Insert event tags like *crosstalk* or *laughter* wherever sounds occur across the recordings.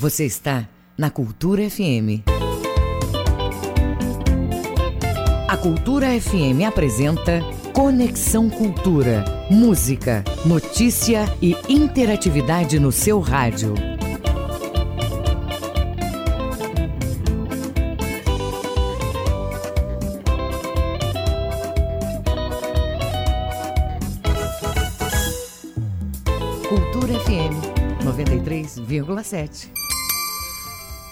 Você está na Cultura FM. A Cultura FM apresenta Conexão Cultura. Música, notícia e interatividade no seu rádio. Cultura FM 93,7.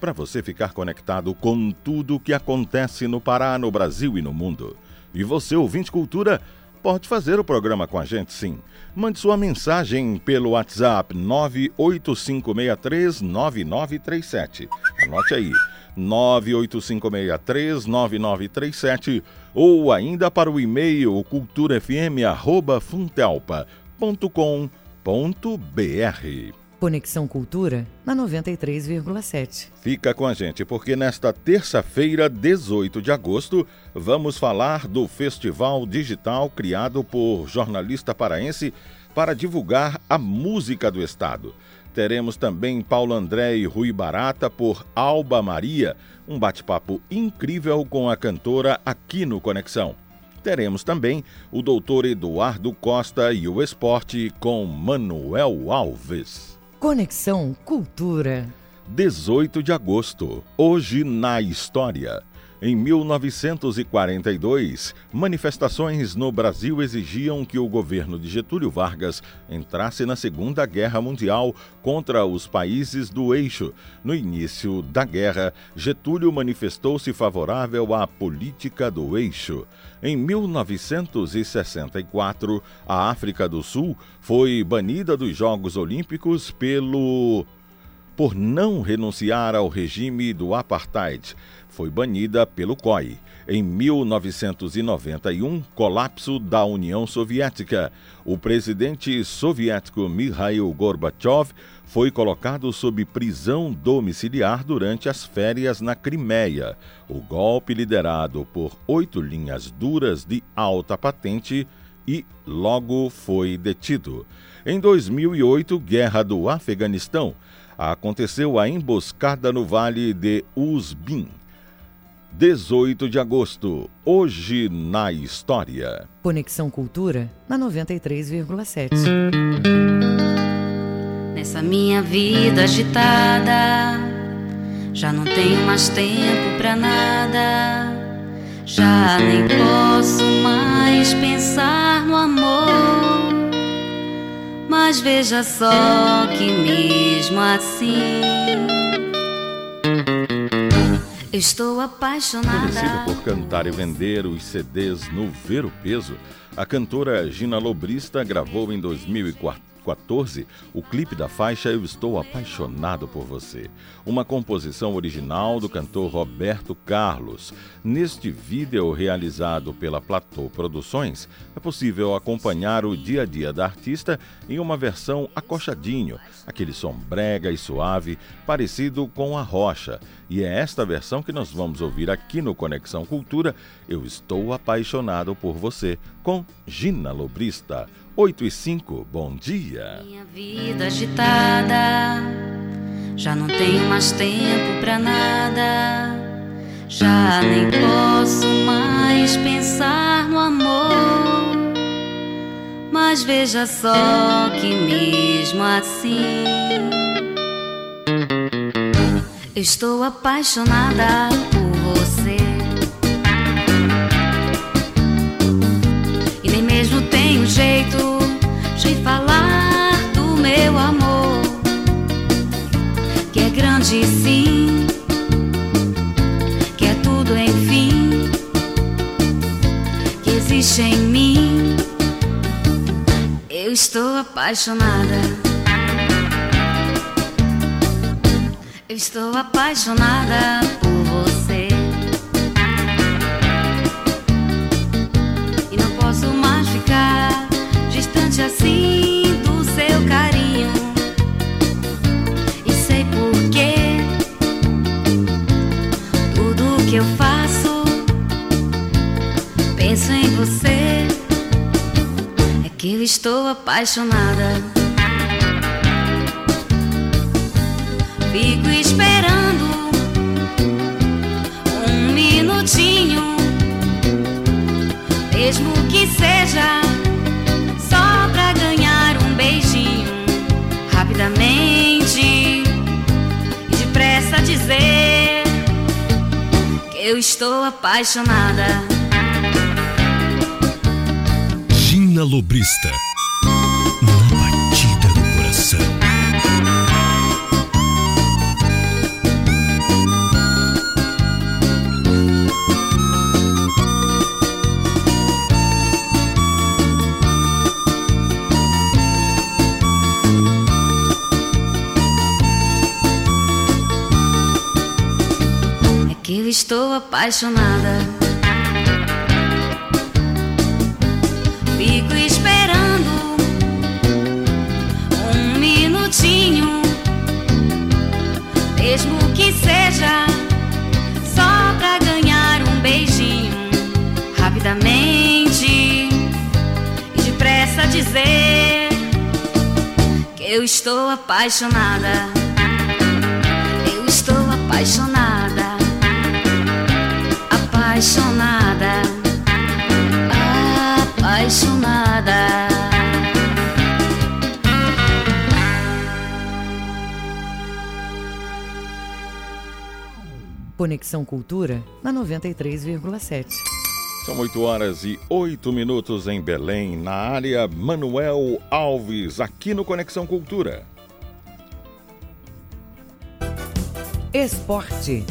para você ficar conectado com tudo o que acontece no Pará, no Brasil e no mundo. E você, ouvinte cultura, pode fazer o programa com a gente sim. Mande sua mensagem pelo WhatsApp 985639937. Anote aí. 985639937 ou ainda para o e-mail culturafm@funtelpa.com.br. Conexão Cultura na 93,7. Fica com a gente, porque nesta terça-feira, 18 de agosto, vamos falar do festival digital criado por jornalista paraense para divulgar a música do estado. Teremos também Paulo André e Rui Barata por Alba Maria, um bate-papo incrível com a cantora aqui no Conexão. Teremos também o doutor Eduardo Costa e o esporte com Manuel Alves. Conexão Cultura. 18 de agosto. Hoje na história. Em 1942, manifestações no Brasil exigiam que o governo de Getúlio Vargas entrasse na Segunda Guerra Mundial contra os países do eixo. No início da guerra, Getúlio manifestou-se favorável à política do eixo. Em 1964, a África do Sul foi banida dos Jogos Olímpicos pelo por não renunciar ao regime do apartheid. Foi banida pelo COI. Em 1991, colapso da União Soviética. O presidente soviético Mikhail Gorbachev foi colocado sob prisão domiciliar durante as férias na Crimeia. O golpe, liderado por oito linhas duras de alta patente, e logo foi detido. Em 2008, Guerra do Afeganistão. Aconteceu a emboscada no vale de Uzbin. 18 de agosto, hoje na história. Conexão Cultura na 93,7. Nessa minha vida agitada, já não tenho mais tempo pra nada. Já nem posso mais pensar no amor. Mas veja só que mesmo assim. Estou apaixonada. Conhecida por cantar e vender os CDs no Ver o Peso, a cantora Gina Lobrista gravou em 2004 14, o clipe da faixa Eu Estou Apaixonado por Você, uma composição original do cantor Roberto Carlos. Neste vídeo realizado pela Platô Produções, é possível acompanhar o dia a dia da artista em uma versão acochadinho, aquele som brega e suave, parecido com a rocha. E é esta versão que nós vamos ouvir aqui no Conexão Cultura, Eu Estou Apaixonado por Você, com Gina Lobrista. 8 e 5, bom dia. Minha vida agitada, já não tenho mais tempo pra nada. Já nem posso mais pensar no amor. Mas veja só que mesmo assim, estou apaixonada por você. Jeito de falar do meu amor, que é grande sim, que é tudo enfim, que existe em mim. Eu estou apaixonada. Eu estou apaixonada por longe assim do seu carinho. E sei por porquê. Tudo que eu faço, penso em você. É que eu estou apaixonada. Fico esperando um minutinho, mesmo que seja. Rapidamente e depressa dizer que eu estou apaixonada. Gina Lobrista, estou apaixonada. Fico esperando um minutinho, mesmo que seja só pra ganhar um beijinho rapidamente e depressa dizer que eu estou apaixonada. Apaixonada. Conexão Cultura na 93,7. São 8 horas e 8 minutos em Belém, na área Manuel Alves, aqui no Conexão Cultura. Esporte.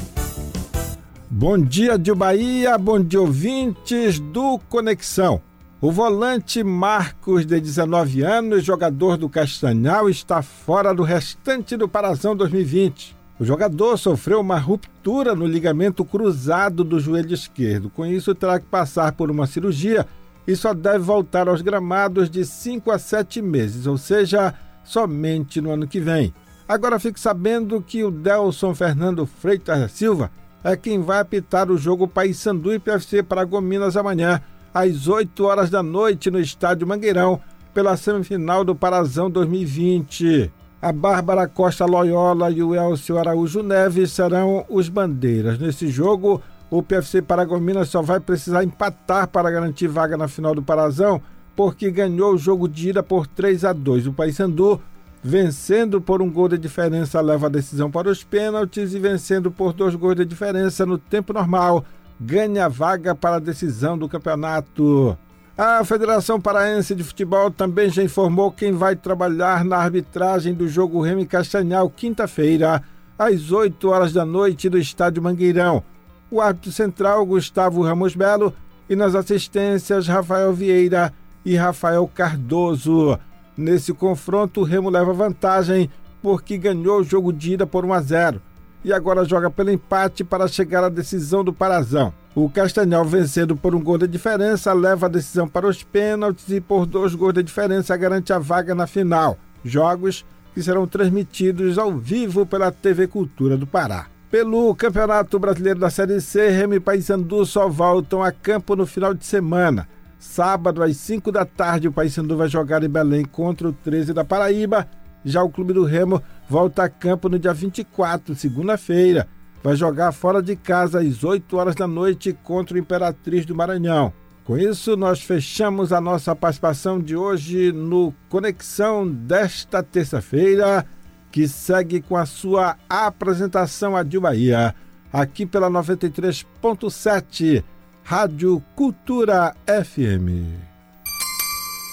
Bom dia de Bahia, bom dia ouvintes do Conexão. O volante Marcos, de 19 anos, jogador do Castanhal, está fora do restante do Parazão 2020. O jogador sofreu uma ruptura no ligamento cruzado do joelho esquerdo. Com isso, terá que passar por uma cirurgia e só deve voltar aos gramados de 5 a 7 meses, ou seja, somente no ano que vem. Agora fique sabendo que o Delson Fernando Freitas da Silva é quem vai apitar o jogo Paysandu e PFC Paragominas amanhã, às 8 horas da noite, no estádio Mangueirão, pela semifinal do Parazão 2020. A Bárbara Costa Loyola e o Elcio Araújo Neves serão os bandeiras. Nesse jogo, o PFC Paragominas só vai precisar empatar para garantir vaga na final do Parazão, porque ganhou o jogo de ida por 3 a 2. O Paysandu, vencendo por um gol de diferença, leva a decisão para os pênaltis e vencendo por dois gols de diferença no tempo normal, ganha vaga para a decisão do campeonato. A Federação Paraense de Futebol também já informou quem vai trabalhar na arbitragem do jogo Remy Castanhal, quinta-feira, às 8 horas da noite, no Estádio Mangueirão. O árbitro central, Gustavo Ramos Belo, e nas assistências, Rafael Vieira e Rafael Cardoso. Nesse confronto, o Remo leva vantagem porque ganhou o jogo de ida por 1 a 0 e agora joga pelo empate para chegar à decisão do Parazão. O Castanhal, vencendo por um gol de diferença, leva a decisão para os pênaltis e por dois gols de diferença garante a vaga na final. Jogos que serão transmitidos ao vivo pela TV Cultura do Pará. Pelo Campeonato Brasileiro da Série C, Remy e Paysandu só voltam a campo no final de semana. Sábado, às 5 da tarde, o Paysandu vai jogar em Belém contra o 13 da Paraíba. Já o Clube do Remo volta a campo no dia 24, segunda-feira. Vai jogar fora de casa às 8 horas da noite contra o Imperatriz do Maranhão. Com isso, nós fechamos a nossa participação de hoje no Conexão desta terça-feira, que segue com a sua apresentação a Bahia, aqui pela 93.7, Rádio Cultura FM.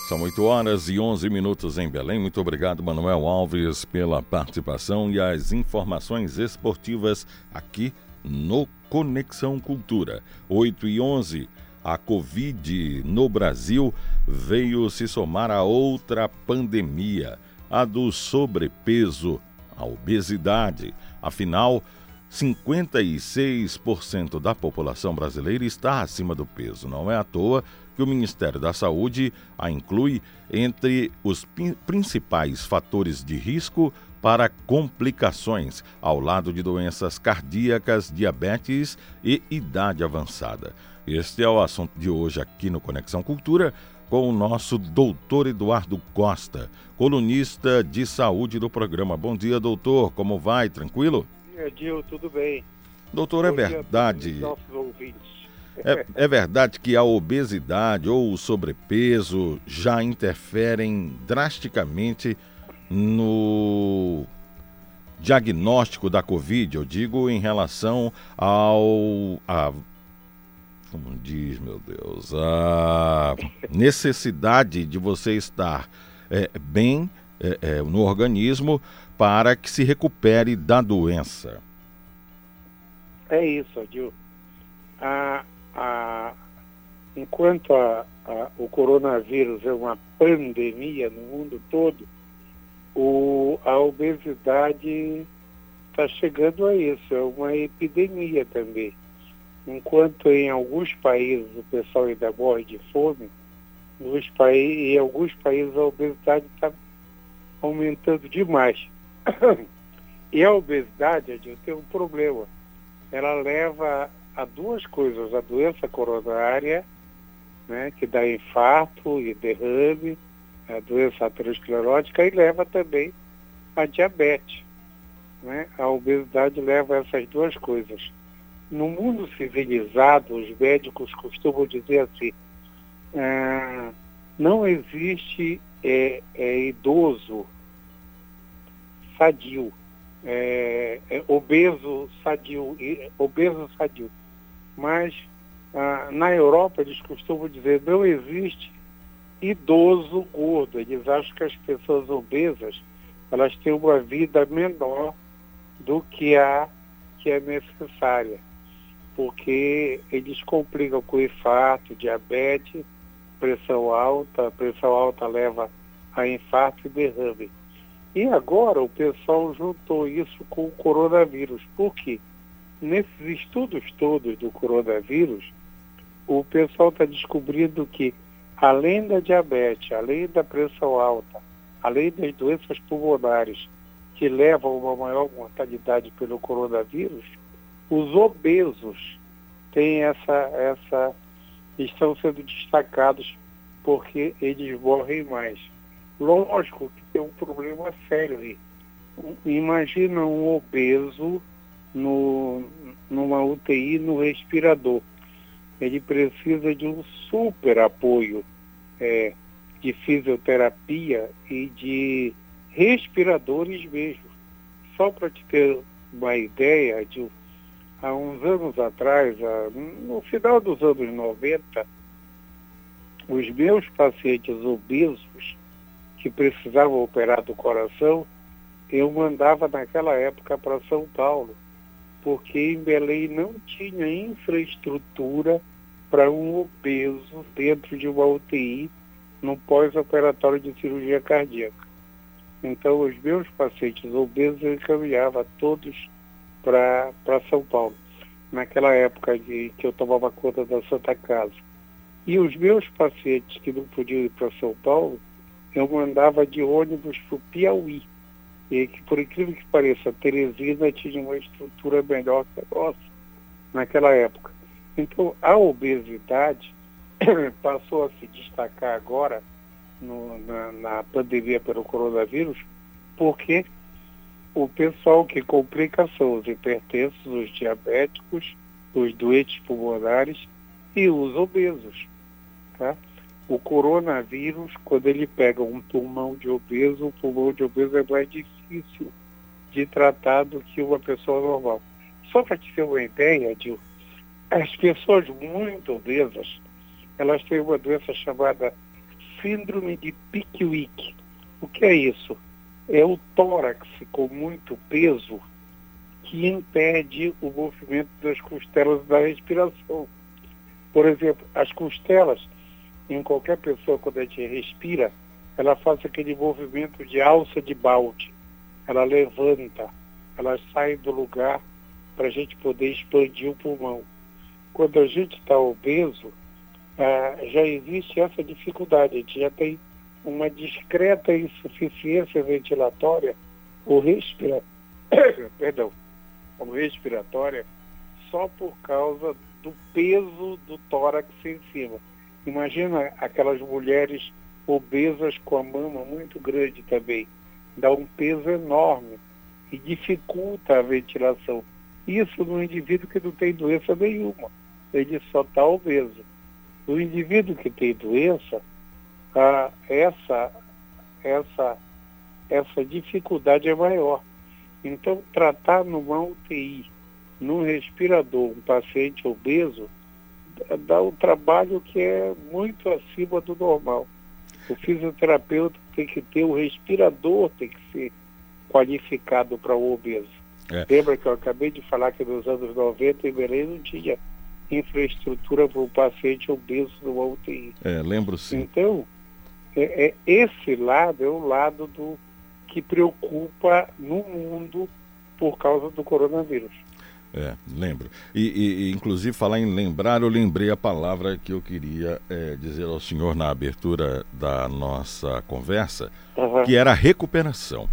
São 8 horas e 11 minutos em Belém. Muito obrigado, Manuel Alves, pela participação e as informações esportivas aqui no Conexão Cultura. 8 e 11. A Covid no Brasil veio se somar a outra pandemia, a do sobrepeso, a obesidade. Afinal, 56% da população brasileira está acima do peso. Não é à toa que o Ministério da Saúde a inclui entre os principais fatores de risco para complicações, ao lado de doenças cardíacas, diabetes e idade avançada. Este é o assunto de hoje aqui no Conexão Cultura com o nosso doutor Eduardo Costa, colunista de saúde do programa. Bom dia, doutor. Como vai? Tranquilo? Bom dia, Gil. Tudo bem. Doutor, é verdade. É, é, verdade que a obesidade ou o sobrepeso já interferem drasticamente no diagnóstico da Covid, eu digo em relação ao a como diz, meu Deus, a necessidade de você estar é, bem é, é, no organismo para que se recupere da doença. É isso, Adil. A, a, enquanto a, a, o coronavírus é uma pandemia no mundo todo, o, a obesidade está chegando a isso, é uma epidemia também. Enquanto em alguns países o pessoal ainda morre de fome, nos países, em alguns países a obesidade está aumentando demais. *coughs* e a obesidade, Adil, tem um problema. Ela leva a duas coisas, a doença coronária, né, que dá infarto e derrame, a doença aterosclerótica, e leva também a diabetes. Né? A obesidade leva a essas duas coisas. No mundo civilizado, os médicos costumam dizer assim, ah, não existe é, é, idoso sadio, é, é obeso sadio, obeso sadio. Mas ah, na Europa eles costumam dizer não existe idoso gordo. Eles acham que as pessoas obesas elas têm uma vida menor do que a que é necessária porque eles complicam com infarto, diabetes, pressão alta, pressão alta leva a infarto e derrame. E agora o pessoal juntou isso com o coronavírus. Por quê? Nesses estudos todos do coronavírus, o pessoal está descobrindo que, além da diabetes, além da pressão alta, além das doenças pulmonares que levam a uma maior mortalidade pelo coronavírus, os obesos têm essa, essa, estão sendo destacados porque eles morrem mais. Lógico que tem um problema sério aí. Imagina um obeso no, numa UTI no respirador. Ele precisa de um super apoio é, de fisioterapia e de respiradores mesmo. Só para te ter uma ideia de há uns anos atrás, no final dos anos 90, os meus pacientes obesos que precisavam operar do coração, eu mandava naquela época para São Paulo, porque em Belém não tinha infraestrutura para um obeso dentro de uma UTI no pós-operatório de cirurgia cardíaca. Então, os meus pacientes obesos eu encaminhava todos para São Paulo, naquela época de, que eu tomava conta da Santa Casa. E os meus pacientes que não podiam ir para São Paulo, eu mandava de ônibus para o Piauí. E que, por incrível que pareça, Teresina tinha uma estrutura melhor que a nossa naquela época. Então, a obesidade *coughs* passou a se destacar agora no, na, na pandemia pelo coronavírus, porque o pessoal que complica são os hipertensos, os diabéticos, os doentes pulmonares e os obesos. Tá? O coronavírus, quando ele pega um pulmão de obeso, o pulmão de obeso é mais difícil de tratar do que uma pessoa normal. Só para te ter uma ideia, as pessoas muito obesas, elas têm uma doença chamada síndrome de Pickwick. O que é isso? é o tórax com muito peso que impede o movimento das costelas da respiração. Por exemplo, as costelas, em qualquer pessoa, quando a gente respira, ela faz aquele movimento de alça de balde. Ela levanta, ela sai do lugar para a gente poder expandir o pulmão. Quando a gente está obeso, ah, já existe essa dificuldade, a gente já tem uma discreta insuficiência ventilatória o respira... *coughs* Perdão, como respiratória só por causa do peso do tórax em cima. Imagina aquelas mulheres obesas com a mama muito grande também. Dá um peso enorme e dificulta a ventilação. Isso no indivíduo que não tem doença nenhuma. Ele só está obeso. No indivíduo que tem doença, essa, essa, essa dificuldade é maior. Então, tratar numa UTI, num respirador, um paciente obeso, dá um trabalho que é muito acima do normal. O fisioterapeuta tem que ter, o respirador tem que ser qualificado para o obeso. É. Lembra que eu acabei de falar que nos anos 90 em Belém não tinha infraestrutura para o paciente obeso no UTI. É, lembro sim. Então, é, é, esse lado é o lado do que preocupa no mundo por causa do coronavírus. É, lembro. E, e, inclusive, falar em lembrar, eu lembrei a palavra que eu queria é, dizer ao senhor na abertura da nossa conversa, uhum. que era recuperação.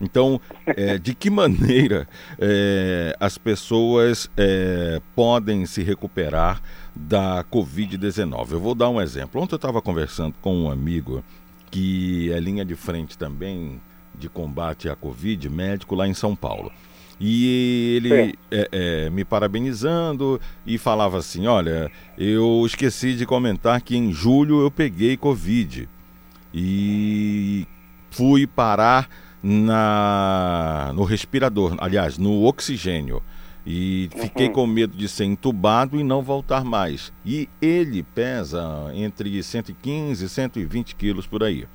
Então, é, de que maneira é, as pessoas é, podem se recuperar da Covid-19? Eu vou dar um exemplo. Ontem eu estava conversando com um amigo que é linha de frente também de combate à Covid, médico lá em São Paulo. E ele é, é, me parabenizando e falava assim: Olha, eu esqueci de comentar que em julho eu peguei Covid e fui parar na, no respirador, aliás, no oxigênio. E fiquei uhum. com medo de ser entubado e não voltar mais. E ele pesa entre 115 e 120 quilos por aí.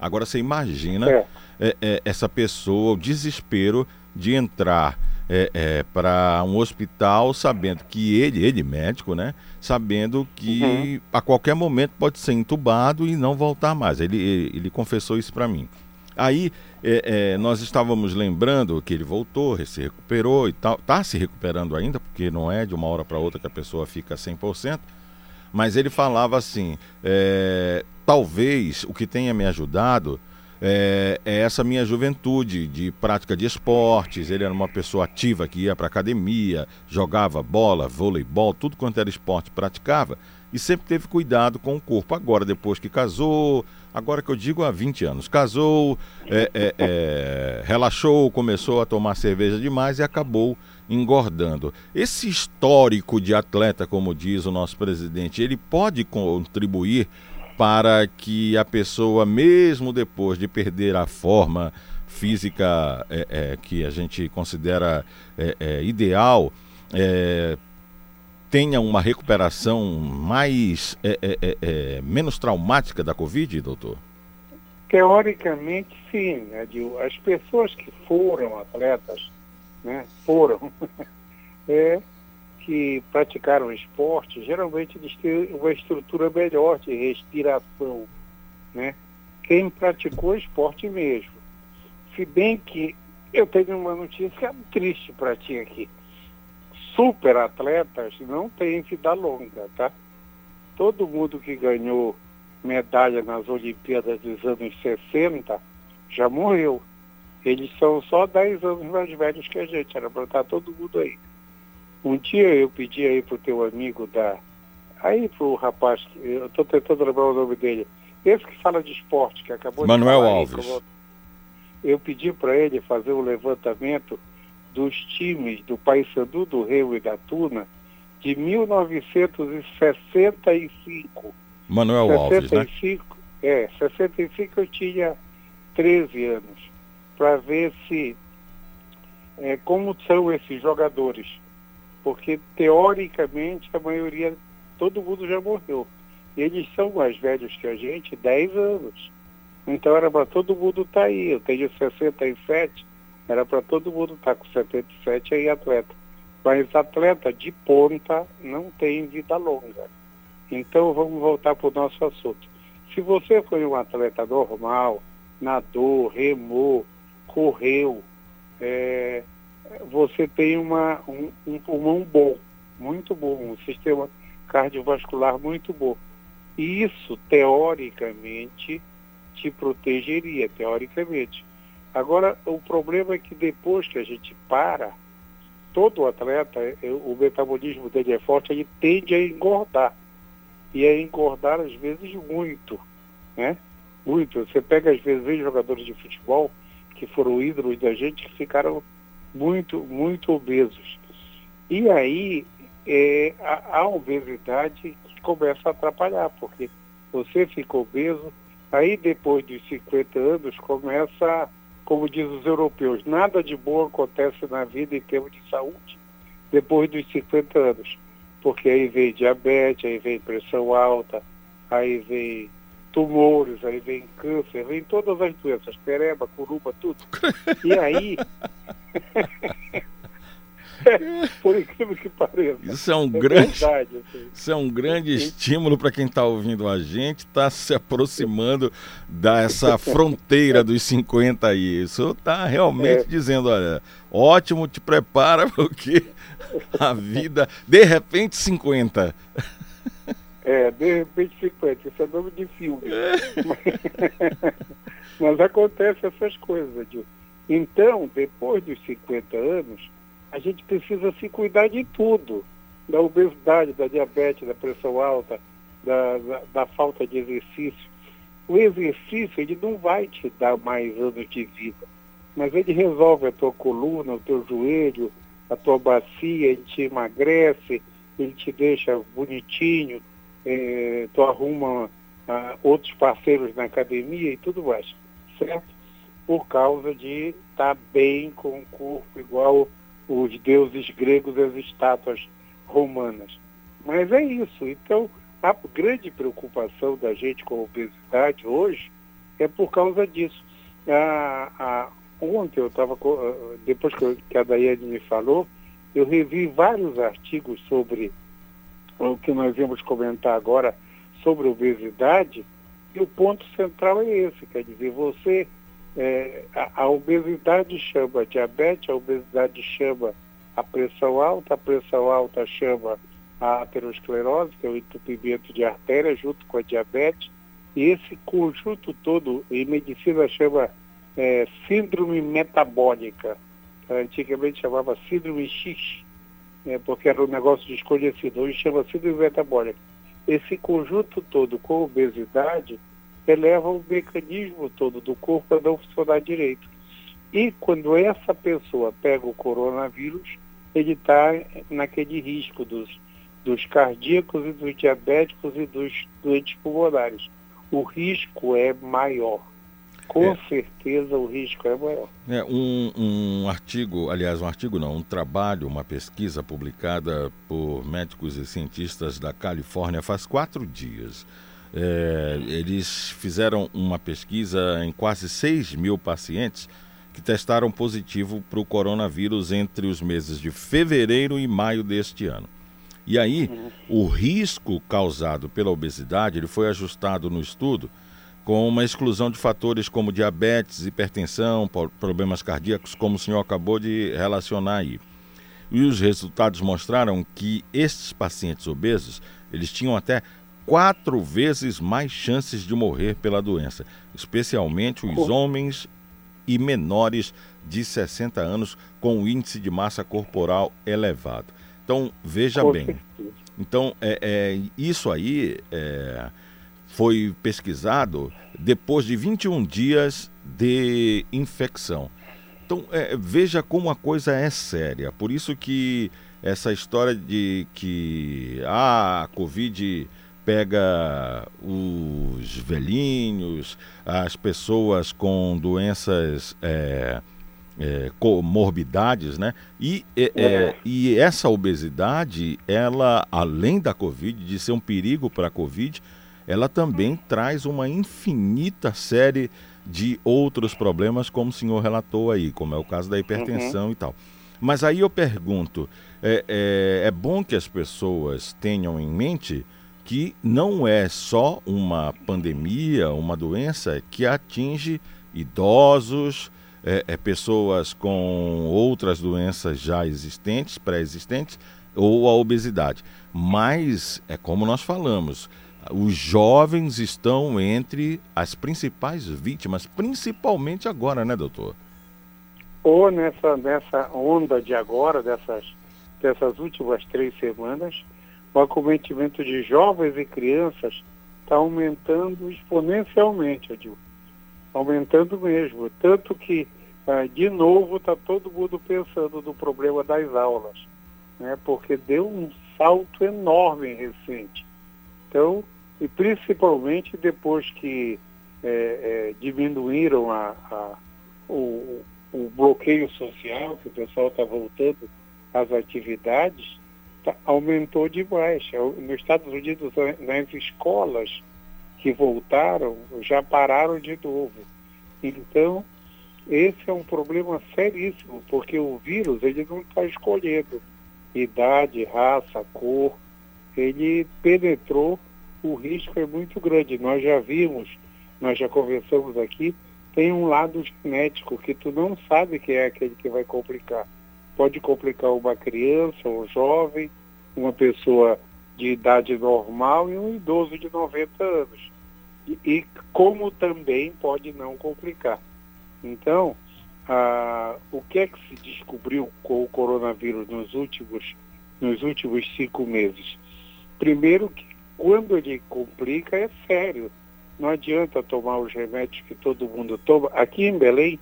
Agora você imagina é. É, é, essa pessoa, o desespero de entrar é, é, para um hospital sabendo que ele, ele médico, né? Sabendo que uhum. a qualquer momento pode ser entubado e não voltar mais. Ele, ele, ele confessou isso para mim. Aí é, é, nós estávamos lembrando que ele voltou, se recuperou e tal. Está se recuperando ainda, porque não é de uma hora para outra que a pessoa fica 100%. Mas ele falava assim: é, talvez o que tenha me ajudado é, é, essa minha juventude de prática de esportes. Ele era uma pessoa ativa que ia para academia, jogava bola, voleibol, tudo quanto era esporte praticava e sempre teve cuidado com o corpo. Agora, depois que casou, agora que eu digo há 20 anos, casou, é, é, é, relaxou, começou a tomar cerveja demais e acabou engordando. Esse histórico de atleta, como diz o nosso presidente, ele pode contribuir para que a pessoa, mesmo depois de perder a forma física é, é, que a gente considera é, é ideal, é, tenha uma recuperação mais é, menos traumática da Covid, doutor? Teoricamente, sim. Né, As pessoas que foram atletas, né, foram, *laughs* que praticaram esporte, geralmente eles têm uma estrutura melhor de respiração, né? Quem praticou esporte mesmo. Se bem que eu tenho uma notícia triste para ti aqui. Super atletas não têm vida longa, tá? Todo mundo que ganhou medalha nas Olimpíadas dos anos 60 já morreu. Eles são só 10 anos mais velhos que a gente, era para estar todo mundo aí. Um dia eu pedi aí pro teu amigo da. Aí pro rapaz, eu estou tentando lembrar o nome dele. Esse que fala de esporte, que acabou Manuel de falar Alves. Aí, eu pedi para ele fazer um levantamento dos times do Paysandu, do Rio e da Tuna de 1965. Manuel 65, Alves, né? É, 65 eu tinha 13 anos, para ver se é, como são esses jogadores porque teoricamente a maioria, todo mundo já morreu. E eles são mais velhos que a gente, 10 anos. Então era para todo mundo estar tá aí. Eu tenho 67, era para todo mundo estar tá com 77 aí atleta. Mas atleta de ponta não tem vida longa. Então vamos voltar para o nosso assunto. Se você foi um atleta normal, nadou, remou, correu, é, você tem uma, um, um pulmão bom, muito bom, um sistema cardiovascular muito bom. E isso, teoricamente, te protegeria, teoricamente. Agora, o problema é que depois que a gente para, todo atleta, é, o metabolismo dele é forte, ele tende a engordar. E a engordar, às vezes, muito. Né? Muito. Você pega, às vezes, jogadores de futebol que foram ídolos da gente que ficaram muito, muito obesos. E aí é, a, a obesidade começa a atrapalhar, porque você fica obeso, aí depois dos 50 anos começa, como diz os europeus, nada de bom acontece na vida em termos de saúde depois dos 50 anos. Porque aí vem diabetes, aí vem pressão alta, aí vem tumores, aí vem câncer, vem todas as doenças, pereba, curuba, tudo. E aí *laughs* Por incrível que pareça. Isso é um é grande, verdade, assim. isso é um grande estímulo para quem está ouvindo a gente, está se aproximando dessa fronteira dos 50 aí. Isso está realmente é. dizendo, olha, ótimo, te prepara *laughs* porque a vida, de repente 50. É, de repente 50, isso é nome de filme. É. Mas, *laughs* mas acontece essas coisas, Adil. Então, depois dos 50 anos, a gente precisa se cuidar de tudo, da obesidade, da diabetes, da pressão alta, da, da, da falta de exercício. O exercício, ele não vai te dar mais anos de vida, mas ele resolve a tua coluna, o teu joelho, a tua bacia, ele te emagrece, ele te deixa bonitinho, é, tu arruma ah, outros parceiros na academia e tudo mais, certo? Por causa de estar tá bem com o corpo igual os deuses gregos e as estátuas romanas. Mas é isso. Então, a grande preocupação da gente com a obesidade hoje é por causa disso. ontem eu estava, depois que a Daiane me falou, eu revi vários artigos sobre o que nós vamos comentar agora sobre obesidade, e o ponto central é esse, quer dizer, você é, a, a, obesidade chama diabetes, a obesidade chama a pressão alta, a pressão alta chama a aterosclerose, que é o entupimento de artéria, junto com a diabetes, e esse conjunto todo, em medicina chama é, síndrome metabólica, antigamente chamava síndrome X, né, porque era um negócio desconhecido, hoje chama síndrome metabólica. Esse conjunto todo com obesidade eleva o mecanismo todo do corpo a não funcionar direito. E quando essa pessoa pega o coronavírus, ele está naquele risco dos, dos cardíacos e dos diabéticos e dos doentes pulmonares. O risco é maior. Com é. certeza o risco é maior. É, um, um artigo, aliás, um artigo não, um trabalho, uma pesquisa publicada por médicos e cientistas da Califórnia faz quatro dias é, eles fizeram uma pesquisa em quase 6 mil pacientes que testaram positivo para o coronavírus entre os meses de fevereiro e maio deste ano. E aí, o risco causado pela obesidade ele foi ajustado no estudo com uma exclusão de fatores como diabetes, hipertensão, problemas cardíacos, como o senhor acabou de relacionar aí. E os resultados mostraram que estes pacientes obesos, eles tinham até quatro vezes mais chances de morrer pela doença, especialmente os homens e menores de 60 anos com índice de massa corporal elevado. Então, veja bem. Então, é, é isso aí é, foi pesquisado depois de 21 dias de infecção. Então, é, veja como a coisa é séria. Por isso que essa história de que ah, a Covid pega os velhinhos, as pessoas com doenças é, é, comorbidades, né? E, é, é. e essa obesidade, ela, além da Covid, de ser um perigo para a Covid, ela também traz uma infinita série de outros problemas, como o senhor relatou aí, como é o caso da hipertensão uhum. e tal. Mas aí eu pergunto, é, é, é bom que as pessoas tenham em mente que não é só uma pandemia, uma doença que atinge idosos, é, é, pessoas com outras doenças já existentes, pré-existentes, ou a obesidade. Mas, é como nós falamos, os jovens estão entre as principais vítimas, principalmente agora, né, doutor? Ou nessa, nessa onda de agora, dessas, dessas últimas três semanas, o acometimento de jovens e crianças está aumentando exponencialmente, Adil. Aumentando mesmo. Tanto que, ah, de novo, está todo mundo pensando no problema das aulas, né? porque deu um salto enorme recente. Então, e principalmente depois que é, é, diminuíram a, a, o, o bloqueio social, que o pessoal está voltando às atividades, tá, aumentou demais. É nos Estados Unidos, nas escolas que voltaram, já pararam de novo. Então, esse é um problema seríssimo, porque o vírus ele não está escolhendo idade, raça, cor, ele penetrou, o risco é muito grande. Nós já vimos, nós já conversamos aqui, tem um lado genético que tu não sabe quem é aquele que vai complicar. Pode complicar uma criança, um jovem, uma pessoa de idade normal e um idoso de 90 anos. E, e como também pode não complicar. Então, ah, o que é que se descobriu com o coronavírus nos últimos, nos últimos cinco meses? Primeiro, que quando ele complica é sério. Não adianta tomar os remédios que todo mundo toma. Aqui em Belém,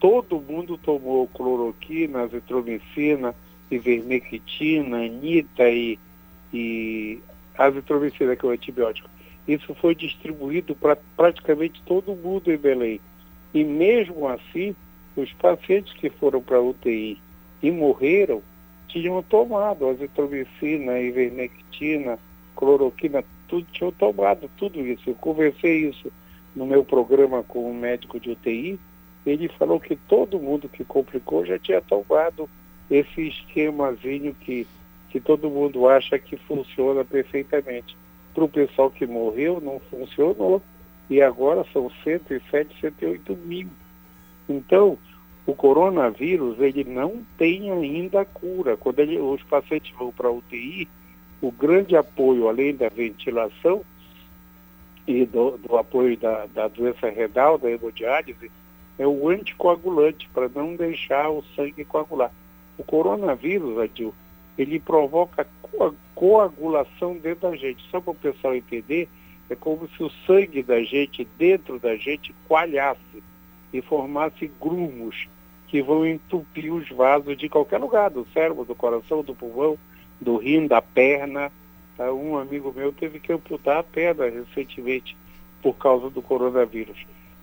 todo mundo tomou cloroquina, azitromicina, ivermectina, anita e, e azitromicina, que é o antibiótico. Isso foi distribuído para praticamente todo mundo em Belém. E mesmo assim, os pacientes que foram para a UTI e morreram tinham tomado azitromicina, ivermectina, cloroquina, tudo, tinham tomado tudo isso. Eu conversei isso no meu programa com um médico de UTI, ele falou que todo mundo que complicou já tinha tomado esse esquemazinho que, que todo mundo acha que funciona perfeitamente. Para o pessoal que morreu, não funcionou. E agora são 107, 108 mil. Então, o coronavírus, ele não tem ainda cura. Quando ele, os pacientes vão para a UTI, o grande apoio, além da ventilação e do, do apoio da, da, doença renal, da hemodiálise, é o anticoagulante, para não deixar o sangue coagular. O coronavírus, Adil, ele provoca coagulação dentro da gente. Só para o pessoal entender, é como se o sangue da gente, dentro da gente, coalhasse e formasse grumos que vão entupir os vasos de qualquer lugar, do cérebro, do coração, do pulmão, do rim, da perna. Tá? Um amigo meu teve que amputar a perna recentemente por causa do coronavírus.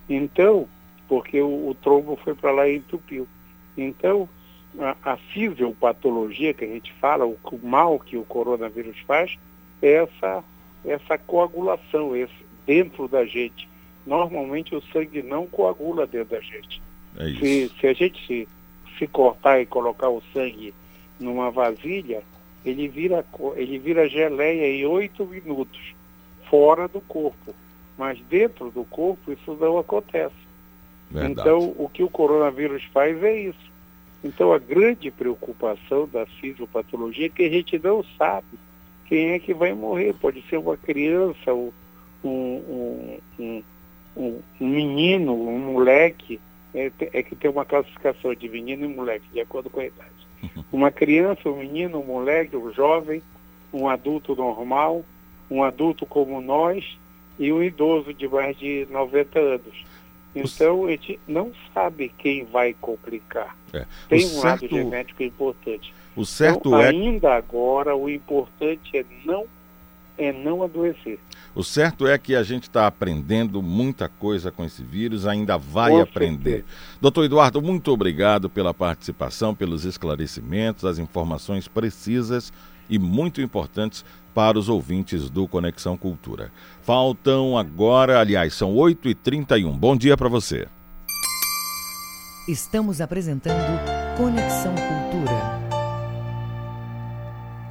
Então, porque o, o trombo foi para lá e entupiu. Então, a, a fisiopatologia que a gente fala, o, o mal que o coronavírus faz, é essa, essa coagulação esse, dentro da gente. Normalmente o sangue não coagula dentro da gente. É se, se a gente se, se cortar e colocar o sangue numa vasilha, ele vira, ele vira geleia em oito minutos, fora do corpo. Mas dentro do corpo isso não acontece. Verdade. Então, o que o coronavírus faz é isso. Então, a grande preocupação da fisiopatologia é que a gente não sabe quem é que vai morrer. Pode ser uma criança, um, um, um, um menino, um moleque. É, é que tem uma classificação de menino e moleque, de acordo com a idade. Uma criança, um menino, um moleque, um jovem, um adulto normal, um adulto como nós e um idoso de mais de 90 anos. Então, a gente não sabe quem vai complicar. É. Tem um certo... lado genético importante. O certo então, é... Ainda agora, o importante é não, é não adoecer. O certo é que a gente está aprendendo muita coisa com esse vírus, ainda vai com aprender. Certeza. Doutor Eduardo, muito obrigado pela participação, pelos esclarecimentos, as informações precisas e muito importantes para os ouvintes do Conexão Cultura. Faltam agora, aliás, são 8h31. Bom dia para você. Estamos apresentando Conexão Cultura.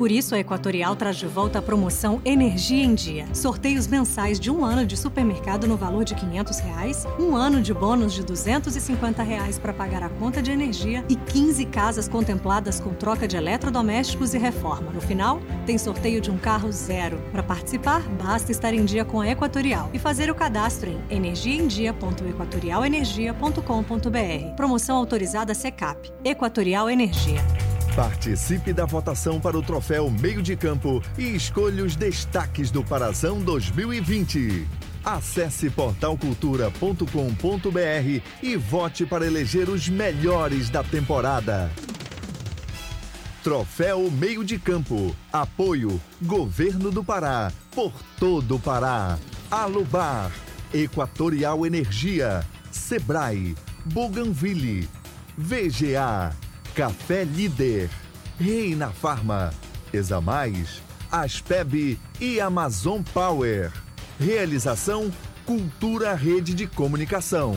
Por isso, a Equatorial traz de volta a promoção Energia em Dia. Sorteios mensais de um ano de supermercado no valor de 500 reais, um ano de bônus de 250 reais para pagar a conta de energia e 15 casas contempladas com troca de eletrodomésticos e reforma. No final, tem sorteio de um carro zero. Para participar, basta estar em dia com a Equatorial e fazer o cadastro em energiaemdia.equatorialenergia.com.br. Promoção autorizada SECAP. Equatorial Energia. Participe da votação para o troféu Meio de Campo e escolha os destaques do Parazão 2020. Acesse portalcultura.com.br e vote para eleger os melhores da temporada. Troféu Meio de Campo. Apoio Governo do Pará. Por todo o Pará. Alubar. Equatorial Energia. Sebrae. Bougainville. VGA. Café Líder, Reina Farma, Examais, Aspeb e Amazon Power. Realização Cultura Rede de Comunicação.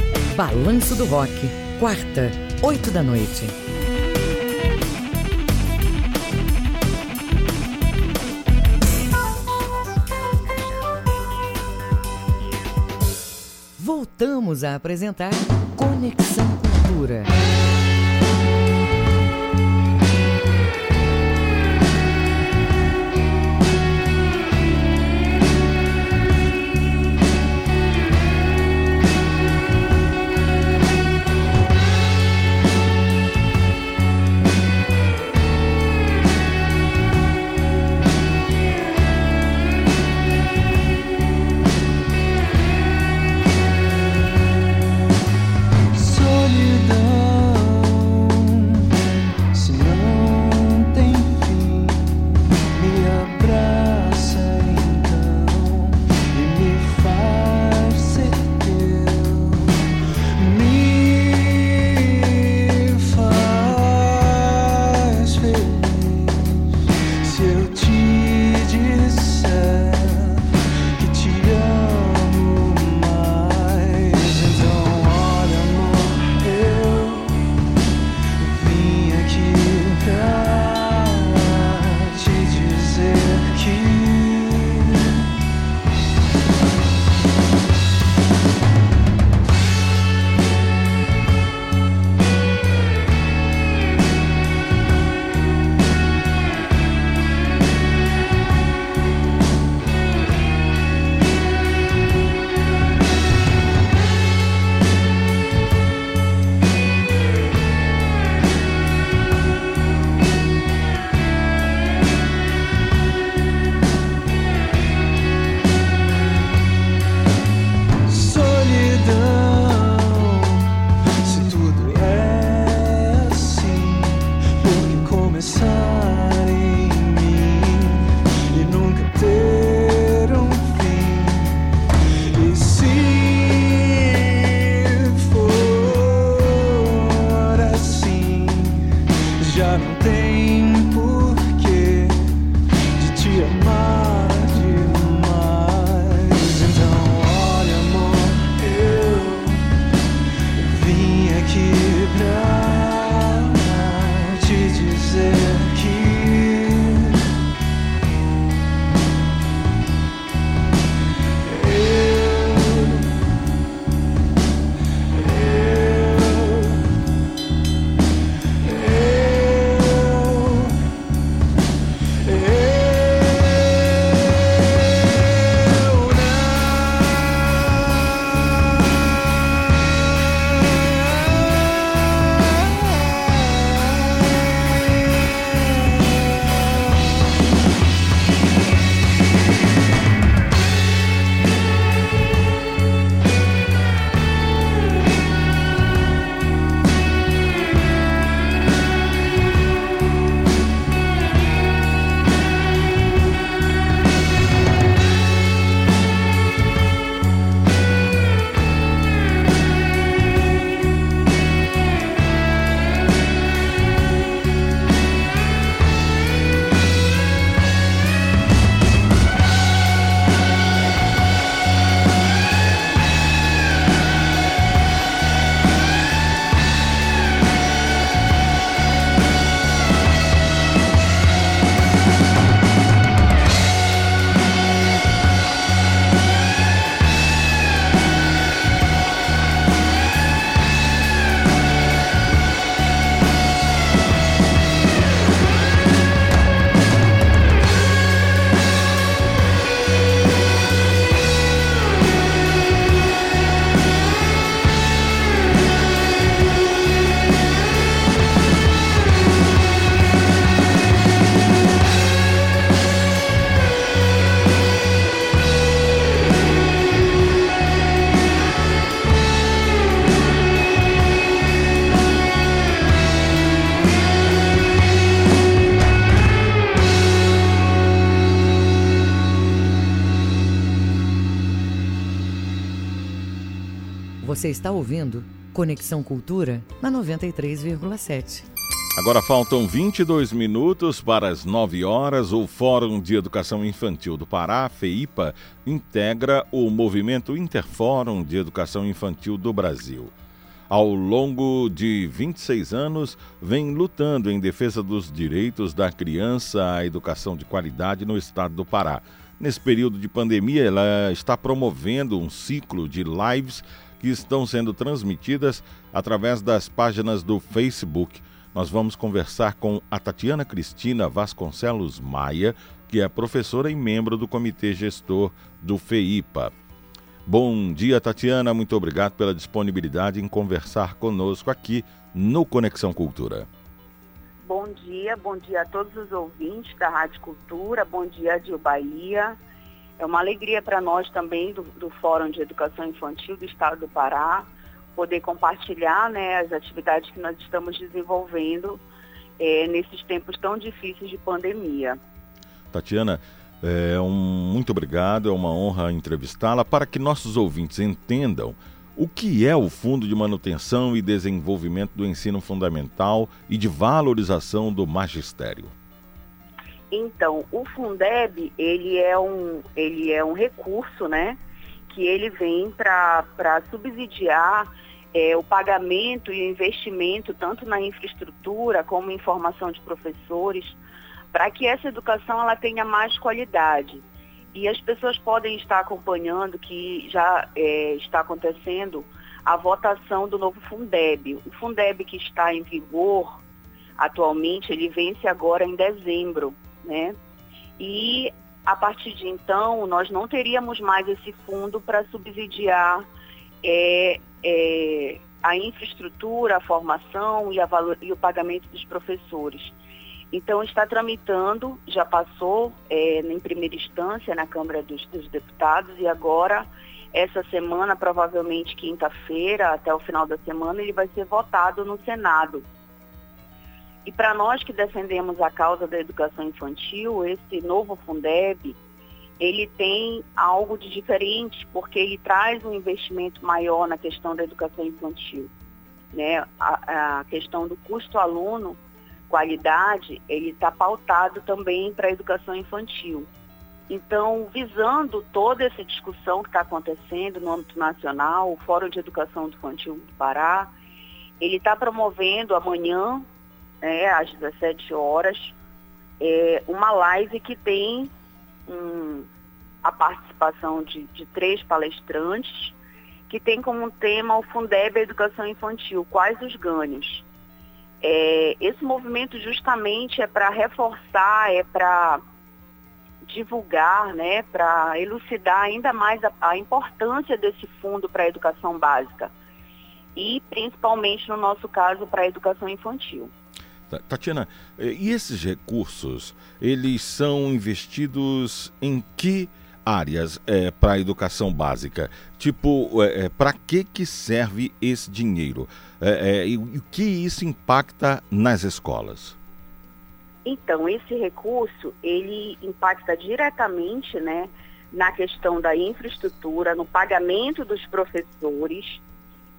Balanço do Rock, quarta, 8 da noite. voltamos a apresentar Conexão Cultura. Você está ouvindo Conexão Cultura na 93,7. Agora faltam 22 minutos para as 9 horas. O Fórum de Educação Infantil do Pará, FEIPA, integra o Movimento Interfórum de Educação Infantil do Brasil. Ao longo de 26 anos, vem lutando em defesa dos direitos da criança à educação de qualidade no estado do Pará. Nesse período de pandemia, ela está promovendo um ciclo de lives que estão sendo transmitidas através das páginas do Facebook nós vamos conversar com a Tatiana Cristina Vasconcelos Maia, que é professora e membro do comitê gestor do FEIPA. Bom dia, Tatiana. Muito obrigado pela disponibilidade em conversar conosco aqui no Conexão Cultura. Bom dia, bom dia a todos os ouvintes da Rádio Cultura, bom dia, Dio Bahia. É uma alegria para nós também do, do Fórum de Educação Infantil do Estado do Pará poder compartilhar né, as atividades que nós estamos desenvolvendo é, nesses tempos tão difíceis de pandemia. Tatiana, é um, muito obrigado, é uma honra entrevistá-la para que nossos ouvintes entendam o que é o Fundo de Manutenção e Desenvolvimento do Ensino Fundamental e de Valorização do Magistério. Então, o Fundeb, ele é um, ele é um recurso, né, que ele vem para subsidiar é, o pagamento e o investimento tanto na infraestrutura como em formação de professores, para que essa educação ela tenha mais qualidade. E as pessoas podem estar acompanhando que já é, está acontecendo a votação do novo Fundeb. O Fundeb que está em vigor atualmente, ele vence agora em dezembro, né? E a partir de então, nós não teríamos mais esse fundo para subsidiar é, é, a infraestrutura, a formação e, a valor, e, o pagamento dos professores. Então, está tramitando, já passou é, em primeira instância na Câmara dos, dos Deputados e agora, essa semana, provavelmente quinta-feira, até o final da semana, ele vai ser votado no Senado. E para nós que defendemos a causa da educação infantil, esse novo Fundeb, ele tem algo de diferente, porque ele traz um investimento maior na questão da educação infantil. Né? A, a questão do custo aluno, qualidade, ele está pautado também para a educação infantil. Então, visando toda essa discussão que está acontecendo no âmbito nacional, o Fórum de Educação Infantil do Pará, ele está promovendo amanhã, né, às 17 horas, é, uma live que tem um, a participação de, de, três palestrantes, que tem como tema o Fundeb Educação Infantil, quais os ganhos. É, esse movimento justamente é para reforçar, é para divulgar, né, para elucidar ainda mais a, a importância desse fundo para a educação básica e principalmente no nosso caso para a educação infantil. Tatiana, eh, e esses recursos, eles são investidos em que áreas é, para a educação básica? Tipo, é, é, para que, que serve esse dinheiro? e o que isso impacta nas escolas? Então, esse recurso, ele impacta diretamente né, na questão da infraestrutura, no pagamento dos professores,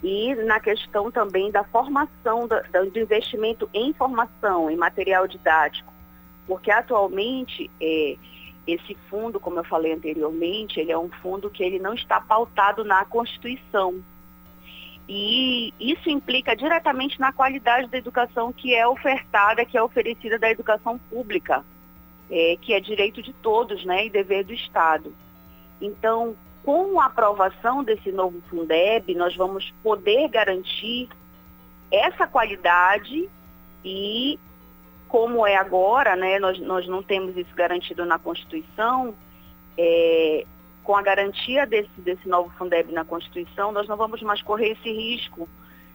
e na questão também da formação, do, investimento em formação, em material didático, porque atualmente é, esse fundo, como eu falei anteriormente, ele é um fundo que ele não está pautado na Constituição. E isso implica diretamente na qualidade da educação que é ofertada, que é oferecida da educação pública, é, que é direito de todos né, e dever do Estado. Então, com a aprovação desse novo Fundeb, nós vamos poder garantir essa qualidade e, como é agora, né, nós, nós não temos isso garantido na Constituição, é, com a garantia desse, desse novo Fundeb na Constituição, nós não vamos mais correr esse risco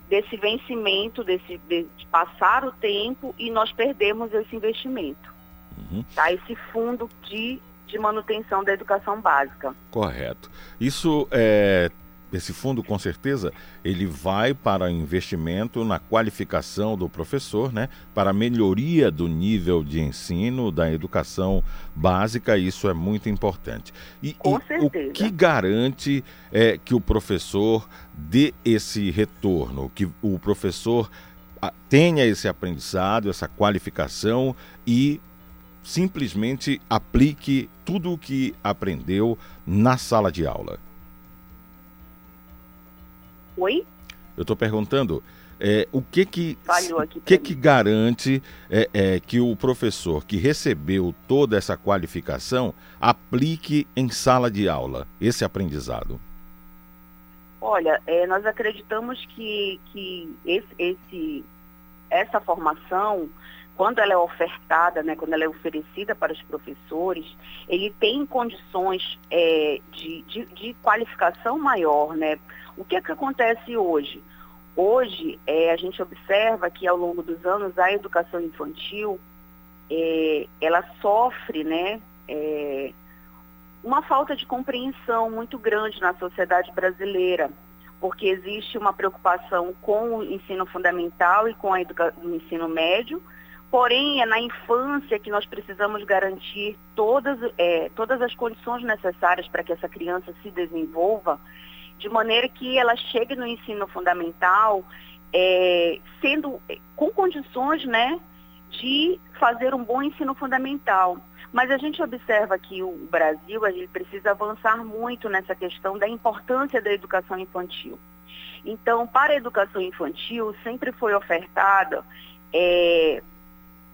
desse vencimento, desse, de passar o tempo e nós perdemos esse investimento. Uhum. Tá? Esse fundo de de manutenção da educação básica. Correto. Isso é, esse fundo com certeza ele vai para investimento na qualificação do professor, né? Para a melhoria do nível de ensino da educação básica, isso é muito importante. E, com e certeza. o que garante é que o professor dê esse retorno, que o professor tenha esse aprendizado, essa qualificação e simplesmente aplique tudo o que aprendeu na sala de aula. Oi? Eu estou perguntando é, o que que, o que, que garante é, é, que o professor que recebeu toda essa qualificação aplique em sala de aula esse aprendizado? Olha, é, nós acreditamos que, que esse, esse, essa formação, quando ela é ofertada, né, quando ela é oferecida para os professores, ele tem condições é, de, de, de qualificação maior. Né? O que, é que acontece hoje? Hoje, é, a gente observa que ao longo dos anos a educação infantil, é, ela sofre né, é, uma falta de compreensão muito grande na sociedade brasileira, porque existe uma preocupação com o ensino fundamental e com a educa- o ensino médio, porém é na infância que nós precisamos garantir todas, é, todas as condições necessárias para que essa criança se desenvolva, de maneira que ela chegue no ensino fundamental é, sendo com condições né, de fazer um bom ensino fundamental. Mas a gente observa que o Brasil gente precisa avançar muito nessa questão da importância da educação infantil. Então, para a educação infantil, sempre foi ofertada é,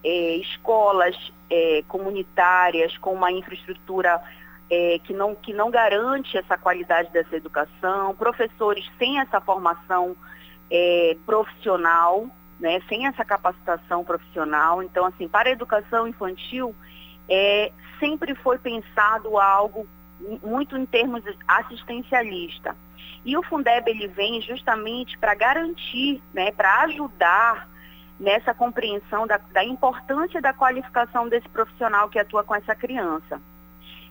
é, escolas é, comunitárias com uma infraestrutura é, que, não, que não garante essa qualidade dessa educação, professores sem essa formação é, profissional, né, sem essa capacitação profissional. Então, assim, para a educação infantil, é, sempre foi pensado algo muito em termos assistencialista. E o Fundeb ele vem justamente para garantir, né, para ajudar nessa compreensão da, da importância da qualificação desse profissional que atua com essa criança.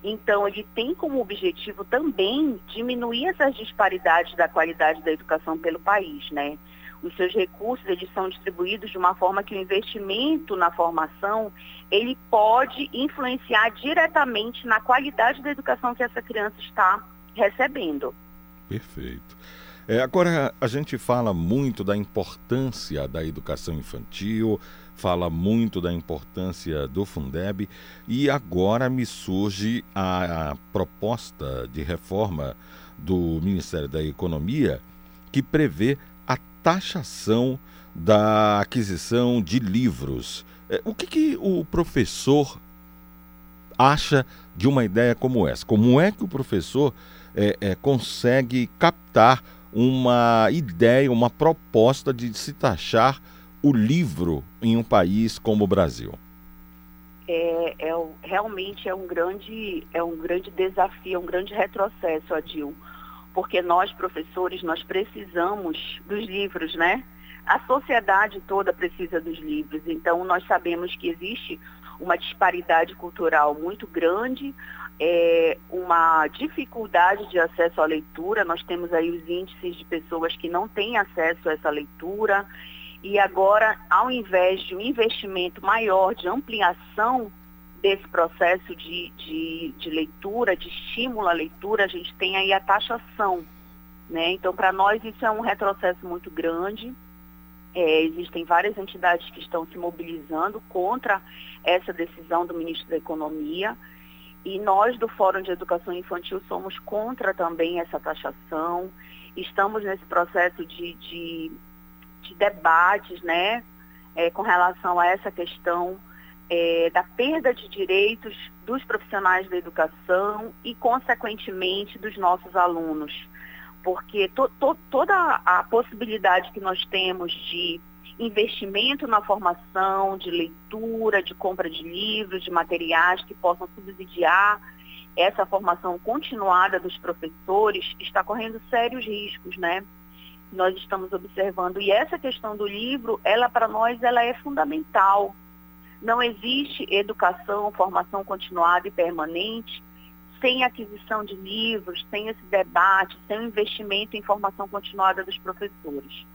Então, ele tem como objetivo também diminuir essas disparidades da qualidade da educação pelo país, né? Os seus recursos, eles são distribuídos de uma forma que o investimento na formação, ele pode influenciar diretamente na qualidade da educação que essa criança está recebendo. Perfeito. É, agora, a gente fala muito da importância da educação infantil, fala muito da importância do Fundeb e agora me surge a, a proposta de reforma do Ministério da Economia que prevê a taxação da aquisição de livros. É, o que, que o professor acha de uma ideia como essa? Como é que o professor é, é, consegue captar uma ideia, uma proposta de se taxar o livro em um país como o Brasil? É, é, realmente é um grande é um grande desafio, é um grande retrocesso, Adil, porque nós professores nós precisamos dos livros, né? A sociedade toda precisa dos livros, então nós sabemos que existe uma disparidade cultural muito grande, é, uma dificuldade de acesso à leitura. Nós temos aí os índices de pessoas que não têm acesso a essa leitura. E agora, ao invés de um investimento maior de ampliação desse processo de, de, de leitura, de estímulo à leitura, a gente tem aí a taxação. Né? Então, para nós, isso é um retrocesso muito grande. É, existem várias entidades que estão se mobilizando contra essa decisão do ministro da Economia. E nós do Fórum de Educação Infantil somos contra também essa taxação. Estamos nesse processo de, de, de debates né, é, com relação a essa questão é, da perda de direitos dos profissionais da educação e, consequentemente, dos nossos alunos. Porque to, to, toda a possibilidade que nós temos de investimento na formação, de leitura, de compra de livros, de materiais que possam subsidiar essa formação continuada dos professores, está correndo sérios riscos, né? Nós estamos observando e essa questão do livro, ela para nós ela é fundamental. Não existe educação, formação continuada e permanente sem aquisição de livros, sem esse debate, sem o investimento em formação continuada dos professores.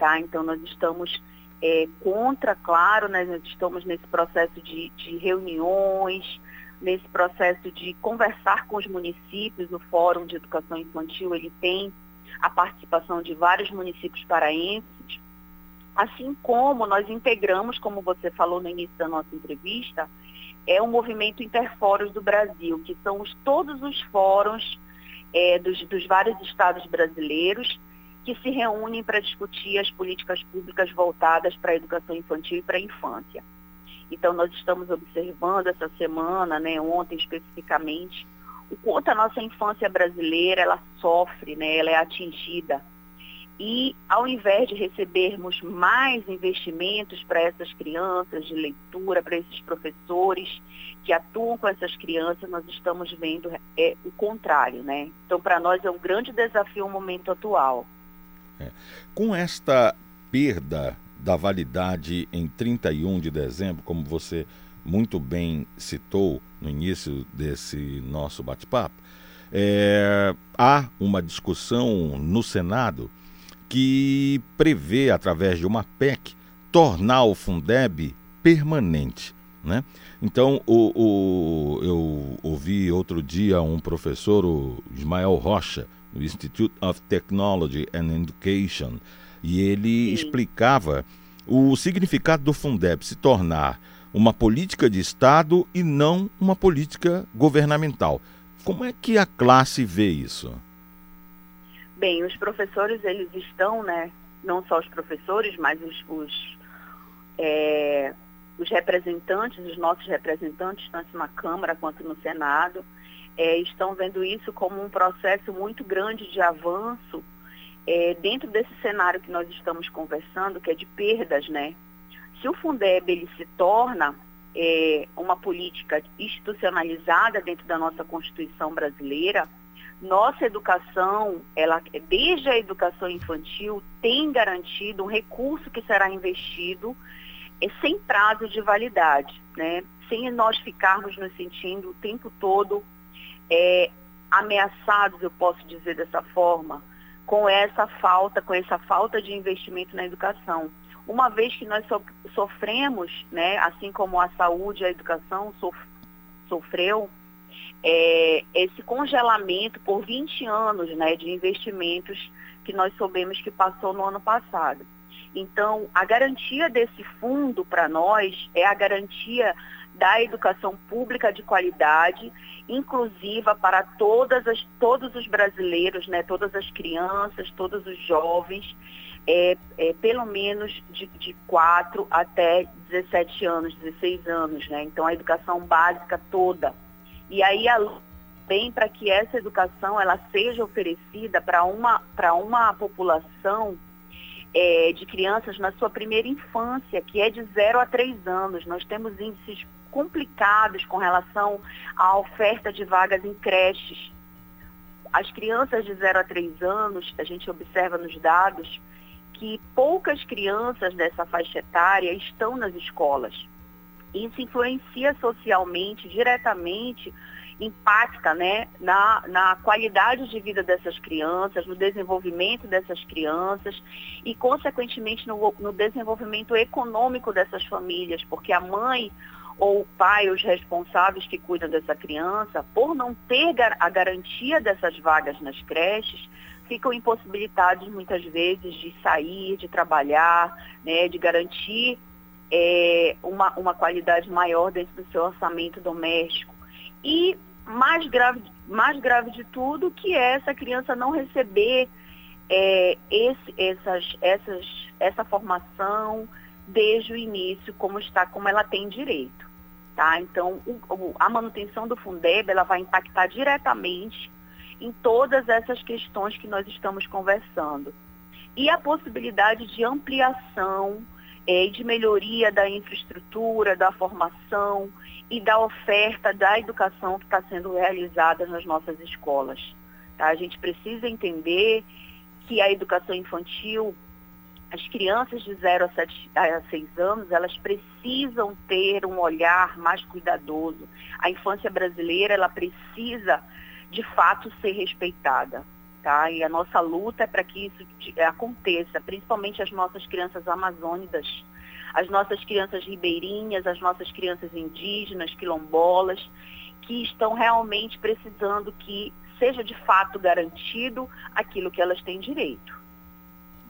Tá? Então, nós estamos é, contra, claro, né, nós estamos nesse processo de, de reuniões, nesse processo de conversar com os municípios, o Fórum de Educação Infantil, ele tem a participação de vários municípios paraenses, assim como nós integramos, como você falou no início da nossa entrevista, é o movimento Interfóruns do Brasil, que são os, todos os fóruns é, dos, dos vários estados brasileiros que se reúnem para discutir as políticas públicas voltadas para a educação infantil e para a infância. Então, nós estamos observando essa semana, né, ontem especificamente, o quanto a nossa infância brasileira ela sofre, né, ela é atingida. E ao invés de recebermos mais investimentos para essas crianças de leitura, para esses professores que atuam com essas crianças, nós estamos vendo é, o contrário, né? Então, para nós é um grande desafio o momento atual. É. Com esta perda da validade em 31 de dezembro, como você muito bem citou no início desse nosso bate-papo, é, há uma discussão no Senado que prevê, através de uma PEC, tornar o Fundeb permanente. Né? Então, o, o, eu ouvi outro dia um professor, o Ismael Rocha, do Institute of Technology and Education, e ele Sim. explicava o significado do Fundeb se tornar uma política de Estado e não uma política governamental. Como é que a classe vê isso? Bem, os professores, eles estão, né, não só os professores, mas os, os, é, os representantes, os nossos representantes, tanto na Câmara quanto no Senado, é, estão vendo isso como um processo muito grande de avanço é, dentro desse cenário que nós estamos conversando, que é de perdas, né? Se o Fundeb ele se torna é, uma política institucionalizada dentro da nossa Constituição brasileira, nossa educação, ela, desde a educação infantil, tem garantido um recurso que será investido é, sem prazo de validade, né? sem nós ficarmos nos sentindo o tempo todo é, ameaçados, eu posso dizer dessa forma, com essa falta, com essa falta de investimento na educação. Uma vez que nós sofremos, né, assim como a saúde e a educação sof sofreu, é, esse congelamento por 20 anos né, de investimentos que nós soubemos que passou no ano passado. Então, a garantia desse fundo para nós é a garantia da educação pública de qualidade, inclusiva para todas as, todos os brasileiros, né, todas as crianças, todos os jovens, é, é, pelo menos de, de 4 até 17 anos, 16 anos. Né? Então, a educação básica toda. E aí, bem para que essa educação ela seja oferecida para uma, uma população é, de crianças na sua primeira infância, que é de 0 a 3 anos. Nós temos índices complicados com relação à oferta de vagas em creches. As crianças de 0 a 3 anos, a gente observa nos dados que poucas crianças dessa faixa etária estão nas escolas. Isso influencia socialmente, diretamente, impacta né, na, na qualidade de vida dessas crianças, no desenvolvimento dessas crianças e, consequentemente, no, no desenvolvimento econômico dessas famílias, porque a mãe ou o pai, os responsáveis que cuidam dessa criança, por não ter a garantia dessas vagas nas creches, ficam impossibilitados muitas vezes de sair, de trabalhar, né, de garantir é, uma, uma qualidade maior dentro do seu orçamento doméstico. E mais grave, mais grave de tudo, que é essa criança não receber é, esse, essas, essas, essa formação desde o início, como está, como ela tem direito. Tá? Então, o, a manutenção do Fundeb ela vai impactar diretamente em todas essas questões que nós estamos conversando. E a possibilidade de ampliação é, de melhoria da infraestrutura, da formação e da oferta da educação que está sendo realizada nas nossas escolas. Tá? A gente precisa entender que a educação infantil as crianças de 0 a, 7, a 6 anos, elas precisam ter um olhar mais cuidadoso. A infância brasileira, ela precisa, de fato, ser respeitada. Tá? E a nossa luta é para que isso aconteça, principalmente as nossas crianças amazônicas, as nossas crianças ribeirinhas, as nossas crianças indígenas, quilombolas, que estão realmente precisando que seja de fato garantido aquilo que elas têm direito.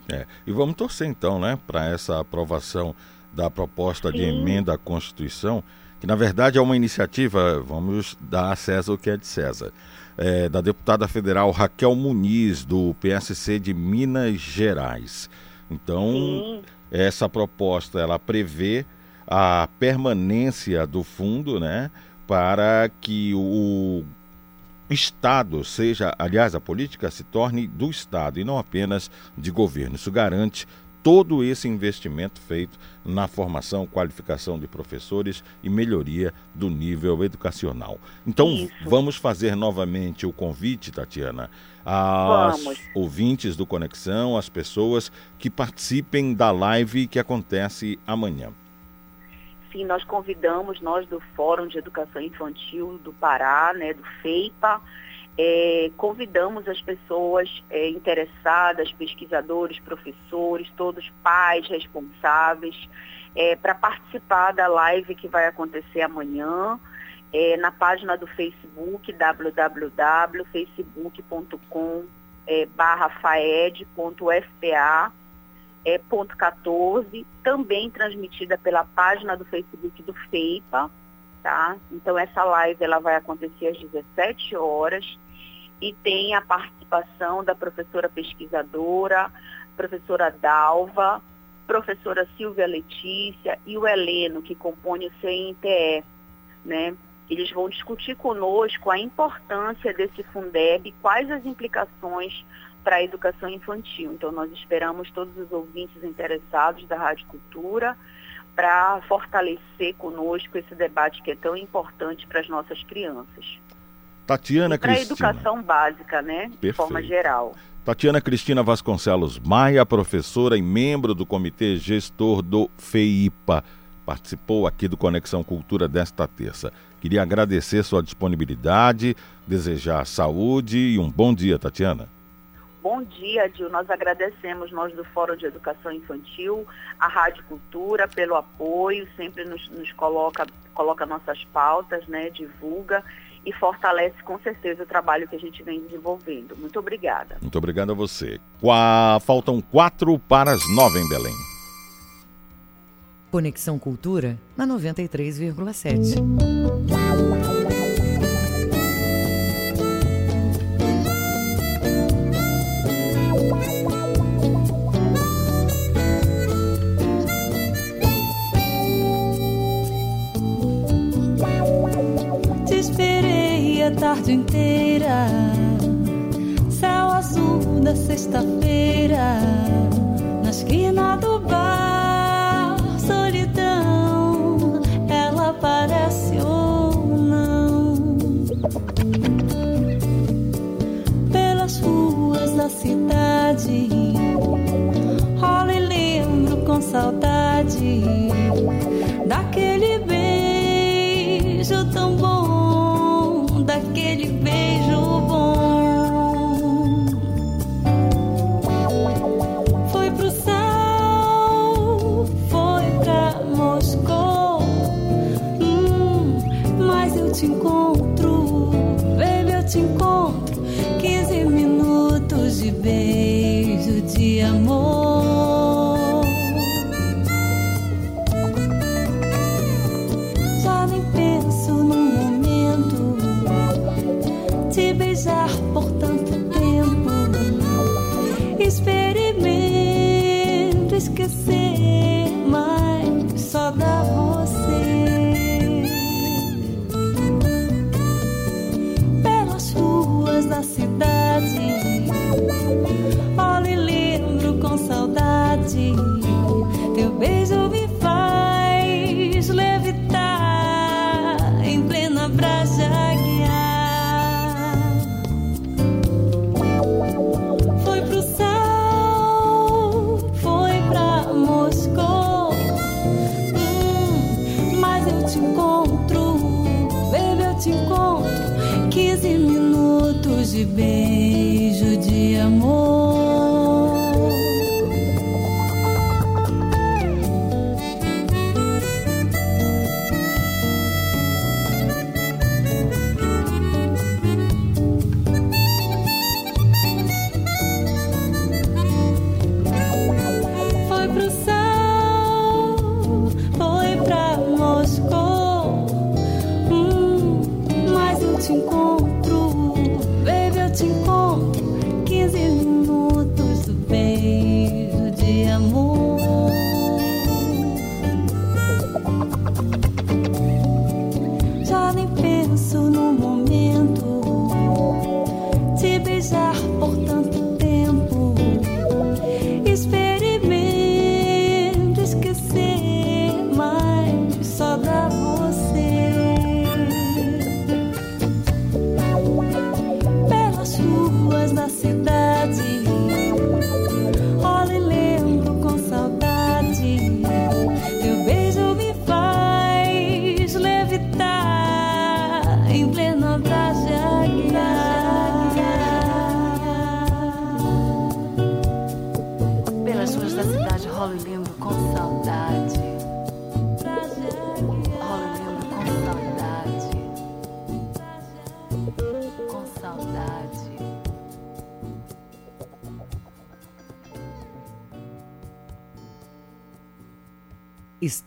É, e vamos torcer então, né, para essa aprovação da proposta Sim. de emenda à Constituição, que na verdade é uma iniciativa, vamos dar a César o que é de César, é, da deputada federal Raquel Muniz, do PSC de Minas Gerais. Então, Sim. Essa proposta ela prevê a permanência do fundo, né, para que o Estado seja, aliás, a política se torne do Estado e não apenas de governo. Isso garante todo esse investimento feito na formação, qualificação de professores e melhoria do nível educacional. Então, Isso. vamos fazer novamente o convite, Tatiana, aos vamos. ouvintes do Conexão, às pessoas que participem da live que acontece amanhã. Sim, nós convidamos, nós do Fórum de Educação Infantil do Pará, né, do FEIPA, é, convidamos as pessoas é, interessadas, pesquisadores, professores, todos pais responsáveis, é, para participar da live que vai acontecer amanhã é, na página do Facebook, www.facebook.com é, barra faed.fpa é, ponto 14, também transmitida pela página do Facebook do FEIPA, tá? Então essa live ela vai acontecer às 17 horas e tem a participação da professora pesquisadora, professora Dalva, professora Silvia Letícia e o Heleno, que compõe o CNTE, né? Eles vão discutir conosco a importância desse Fundeb, quais as implicações para a educação infantil. Então, nós esperamos todos os ouvintes interessados da Rádio Cultura para fortalecer conosco esse debate que é tão importante para as nossas crianças. Tatiana Para a educação básica, né? Perfeito. De forma geral. Tatiana Cristina Vasconcelos Maia, professora e membro do comitê gestor do FEIPA, participou aqui do Conexão Cultura desta terça. Queria agradecer sua disponibilidade, desejar saúde e um bom dia, Tatiana. Bom dia, Dil. Nós agradecemos, nós do Fórum de Educação Infantil, a Rádio Cultura, pelo apoio, sempre nos, nos coloca, coloca nossas pautas, né, divulga e fortalece com certeza o trabalho que a gente vem desenvolvendo. Muito obrigada. Muito obrigado a você. Qua... Faltam quatro para as nove em Belém. Conexão Cultura na 93,7. Tarde inteira, céu azul da sexta-feira, na esquina do bar, solidão, ela parece ou não. Pelas ruas da cidade, rola e lembro com saudade daquele beijo daquele beijo bom. Foi pro céu, foi pra Moscou. Hum, mas eu te encontro, baby, eu te encontro.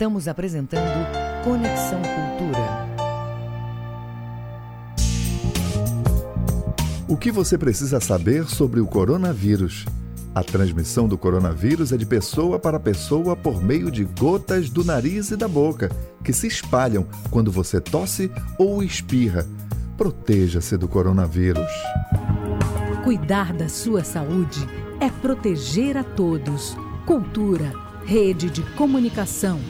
Estamos apresentando Conexão Cultura. O que você precisa saber sobre o coronavírus? A transmissão do coronavírus é de pessoa para pessoa por meio de gotas do nariz e da boca, que se espalham quando você tosse ou espirra. Proteja-se do coronavírus. Cuidar da sua saúde é proteger a todos. Cultura, rede de comunicação.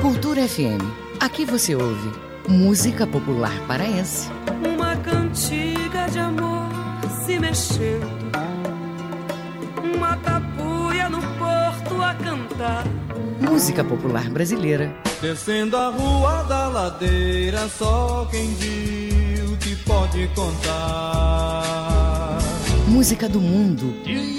Cultura FM. Aqui você ouve música popular paraense. Uma cantiga de amor se mexendo, uma tapuia no porto a cantar. Música popular brasileira. Descendo a rua da ladeira, só quem viu te pode contar. Música do mundo. Do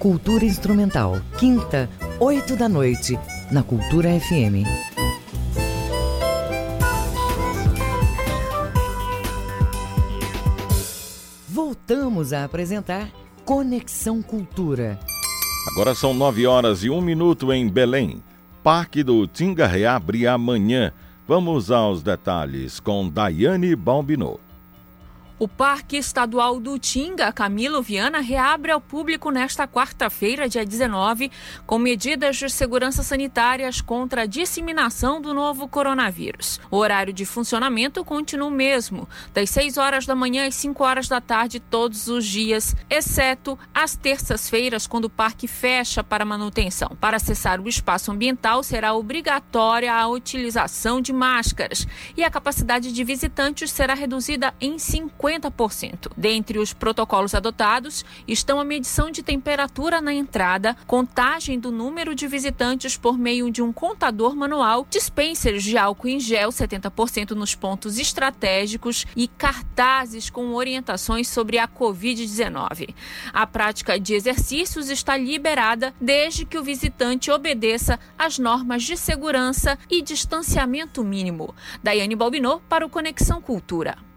Cultura Instrumental, quinta, 8 da noite, na Cultura FM. Voltamos a apresentar Conexão Cultura. Agora são 9 horas e 1 minuto em Belém. Parque do Tinga reabre amanhã. Vamos aos detalhes com Daiane Balbinot. O Parque Estadual do Tinga, Camilo Viana, reabre ao público nesta quarta-feira, dia 19, com medidas de segurança sanitárias contra a disseminação do novo coronavírus. O horário de funcionamento continua o mesmo, das 6 horas da manhã às 5 horas da tarde todos os dias, exceto às terças-feiras, quando o parque fecha para manutenção. Para acessar o espaço ambiental, será obrigatória a utilização de máscaras e a capacidade de visitantes será reduzida em 50%. Dentre os protocolos adotados estão a medição de temperatura na entrada, contagem do número de visitantes por meio de um contador manual, dispensers de álcool em gel 70% nos pontos estratégicos e cartazes com orientações sobre a Covid-19. A prática de exercícios está liberada desde que o visitante obedeça às normas de segurança e distanciamento mínimo. Daiane Balbinot para o Conexão Cultura.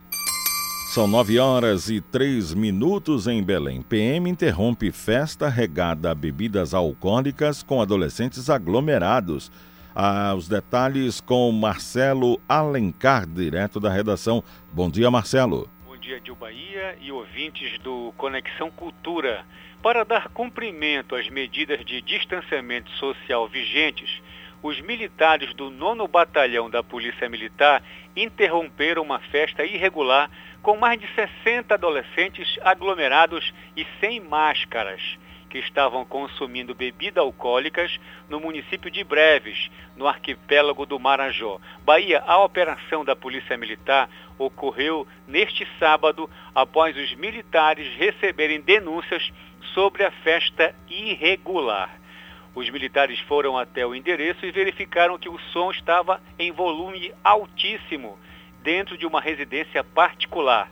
São 9 horas e 3 minutos em Belém. PM interrompe festa regada a bebidas alcoólicas com adolescentes aglomerados. Ah, os detalhes com Marcelo Alencar, direto da redação. Bom dia, Marcelo. Bom dia, Dil Bahia e ouvintes do Conexão Cultura. Para dar cumprimento às medidas de distanciamento social vigentes, os militares do 9 Batalhão da Polícia Militar interromperam uma festa irregular com mais de 60 adolescentes aglomerados e sem máscaras, que estavam consumindo bebidas alcoólicas no município de Breves, no arquipélago do Marajó. Bahia, a operação da Polícia Militar ocorreu neste sábado após os militares receberem denúncias sobre a festa irregular. Os militares foram até o endereço e verificaram que o som estava em volume altíssimo dentro de uma residência particular.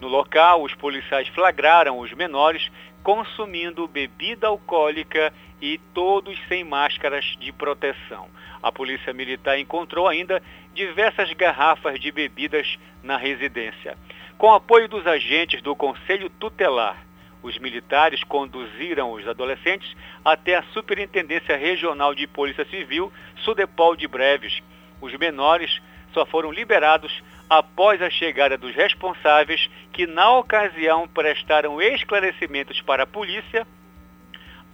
No local, os policiais flagraram os menores consumindo bebida alcoólica e todos sem máscaras de proteção. A Polícia Militar encontrou ainda diversas garrafas de bebidas na residência. Com apoio dos agentes do Conselho Tutelar, os militares conduziram os adolescentes até a Superintendência Regional de Polícia Civil, Sudepol de Breves. Os menores só foram liberados após a chegada dos responsáveis, que na ocasião prestaram esclarecimentos para a polícia,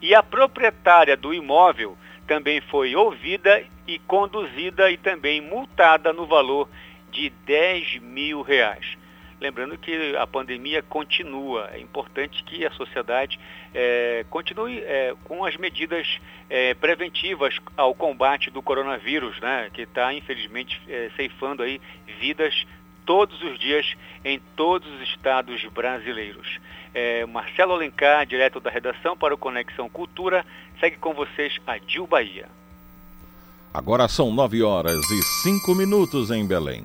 e a proprietária do imóvel também foi ouvida e conduzida e também multada no valor de 10 mil reais. Lembrando que a pandemia continua. É importante que a sociedade é, continue é, com as medidas é, preventivas ao combate do coronavírus, né, que está, infelizmente, é, ceifando aí vidas todos os dias em todos os estados brasileiros. É, Marcelo Alencar, direto da redação para o Conexão Cultura, segue com vocês a Dil Bahia. Agora são 9 horas e 5 minutos em Belém.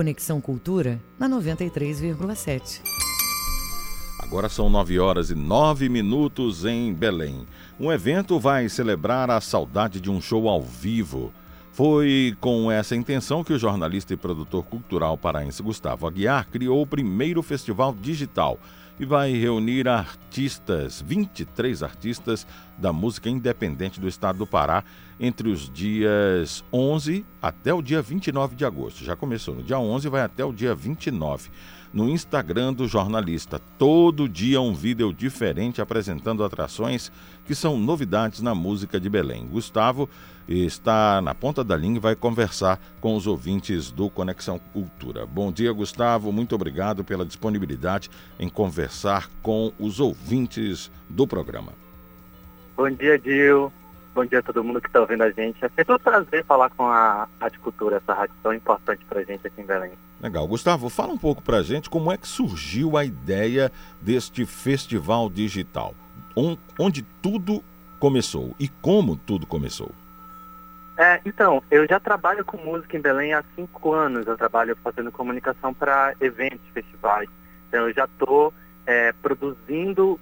Conexão Cultura na 93,7. Agora são 9 horas e 9 minutos em Belém. Um evento vai celebrar a saudade de um show ao vivo. Foi com essa intenção que o jornalista e produtor cultural paraense Gustavo Aguiar criou o primeiro festival digital e vai reunir artistas, 23 artistas da música independente do estado do Pará, entre os dias 11 até o dia 29 de agosto. Já começou no dia 11 e vai até o dia 29 no Instagram do jornalista. Todo dia um vídeo diferente apresentando atrações que são novidades na música de Belém. Gustavo está na ponta da linha e vai conversar com os ouvintes do Conexão Cultura. Bom dia, Gustavo. Muito obrigado pela disponibilidade em conversar com os ouvintes do programa. Bom dia, Dil. Bom dia a todo mundo que está ouvindo a gente. É sempre um prazer falar com a Rádio Cultura, essa rádio tão importante para a gente aqui em Belém. Legal. Gustavo, fala um pouco para a gente como é que surgiu a ideia deste festival digital, onde tudo começou e como tudo começou. É, então, eu já trabalho com música em Belém há cinco anos. Eu trabalho fazendo comunicação para eventos, festivais. Então, eu já estou é, produzindo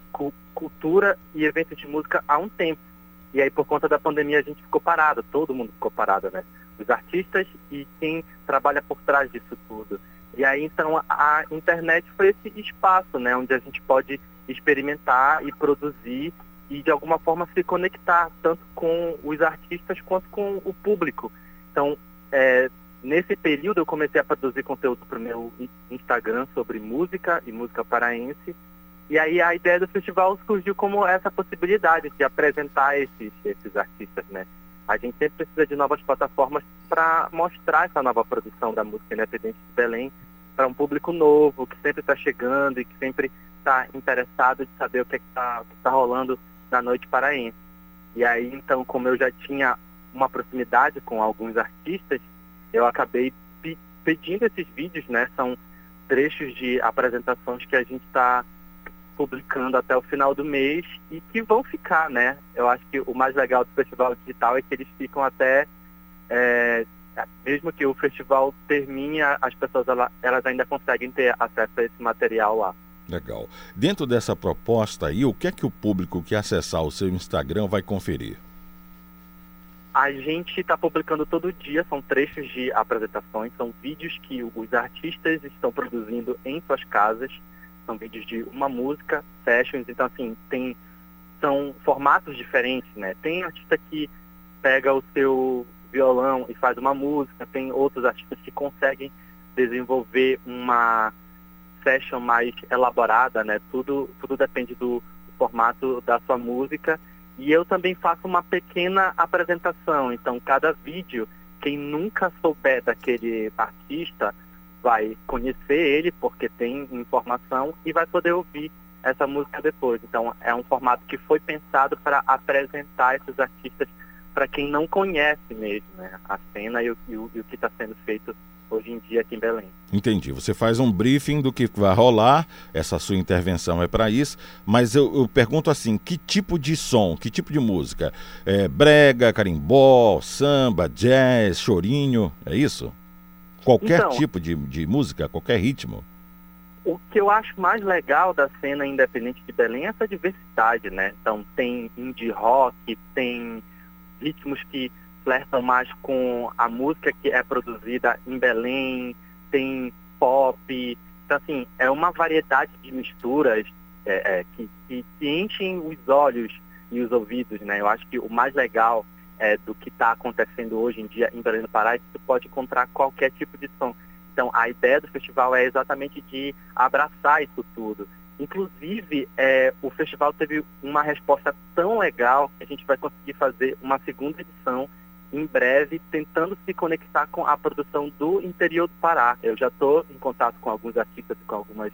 cultura e eventos de música há um tempo. E aí, por conta da pandemia, a gente ficou parado, todo mundo ficou parado, né? Os artistas e quem trabalha por trás disso tudo. E aí, então, a internet foi esse espaço, né? Onde a gente pode experimentar e produzir e, de alguma forma, se conectar, tanto com os artistas quanto com o público. Então, é, nesse período, eu comecei a produzir conteúdo para o meu Instagram sobre música e música paraense. E aí a ideia do festival surgiu como essa possibilidade de apresentar esses, esses artistas, né? A gente sempre precisa de novas plataformas para mostrar essa nova produção da música independente de Belém para um público novo, que sempre está chegando e que sempre está interessado de saber o que é está tá rolando na noite paraense. E aí, então, como eu já tinha uma proximidade com alguns artistas, eu acabei pedindo esses vídeos, né? São trechos de apresentações que a gente está publicando até o final do mês e que vão ficar, né? Eu acho que o mais legal do festival digital é que eles ficam até, é, mesmo que o festival termine, as pessoas elas ainda conseguem ter acesso a esse material lá. Legal. Dentro dessa proposta aí, o que é que o público que acessar o seu Instagram vai conferir? A gente está publicando todo dia, são trechos de apresentações, são vídeos que os artistas estão produzindo em suas casas são vídeos de uma música, sessions, então assim, tem, são formatos diferentes, né? Tem artista que pega o seu violão e faz uma música, tem outros artistas que conseguem desenvolver uma session mais elaborada, né? Tudo, tudo depende do, formato da sua música. E eu também faço uma pequena apresentação, então cada vídeo, quem nunca souber daquele artista, vai conhecer ele porque tem informação e vai poder ouvir essa música depois. Então é um formato que foi pensado para apresentar esses artistas para quem não conhece mesmo né, a cena e o, e o, e o que está sendo feito dia aqui em Belém. Entendi. Você faz um briefing do que vai rolar, essa sua intervenção é para isso, mas eu, eu, pergunto assim, que tipo de som, que tipo de música? É brega, carimbó, samba, jazz, chorinho, é isso? Qualquer então, tipo de, de música, qualquer ritmo. O que eu acho mais legal da cena independente de Belém é essa diversidade, né? Então tem indie rock, tem ritmos que flertam mais com a música que é produzida em Belém, tem pop. Então, assim, é uma variedade de misturas é, é, que, que, que enchem os olhos e os ouvidos, né? Eu acho que o mais legal é, do que está acontecendo hoje em dia em Belém do Pará, e você pode encontrar qualquer tipo de som. Então, a ideia do festival é exatamente de abraçar isso tudo. Inclusive, é, o festival teve uma resposta tão legal que a gente vai conseguir fazer uma segunda edição em breve, tentando se conectar com a produção do interior do Pará. Eu já estou em contato com alguns artistas e com algumas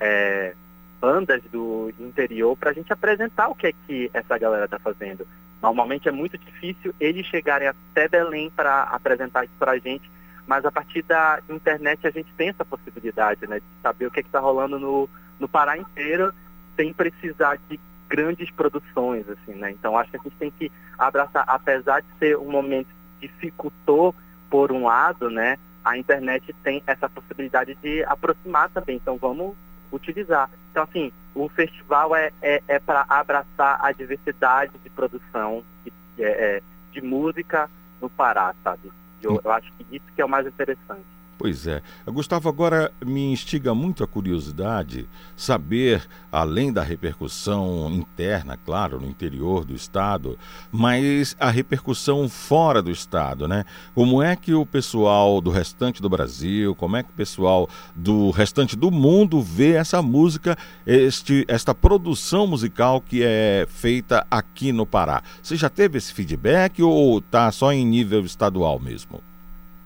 é, bandas do interior para a gente apresentar o que é que essa galera está fazendo. Normalmente é muito difícil eles chegarem até Belém para apresentar isso para a gente, mas a partir da internet a gente tem essa possibilidade né, de saber o que é está rolando no, no Pará inteiro, sem precisar de grandes produções. assim, né? Então acho que a gente tem que abraçar, apesar de ser um momento que dificultou por um lado, né? a internet tem essa possibilidade de aproximar também. Então vamos utilizar. Então, assim, o festival é, é, é para abraçar a diversidade de produção de, é, de música no Pará, sabe? Eu, eu acho que isso que é o mais interessante. Pois é. Gustavo, agora me instiga muito a curiosidade saber, além da repercussão interna, claro, no interior do Estado, mas a repercussão fora do Estado, né? Como é que o pessoal do restante do Brasil, como é que o pessoal do restante do mundo vê essa música, este, esta produção musical que é feita aqui no Pará? Você já teve esse feedback ou está só em nível estadual mesmo?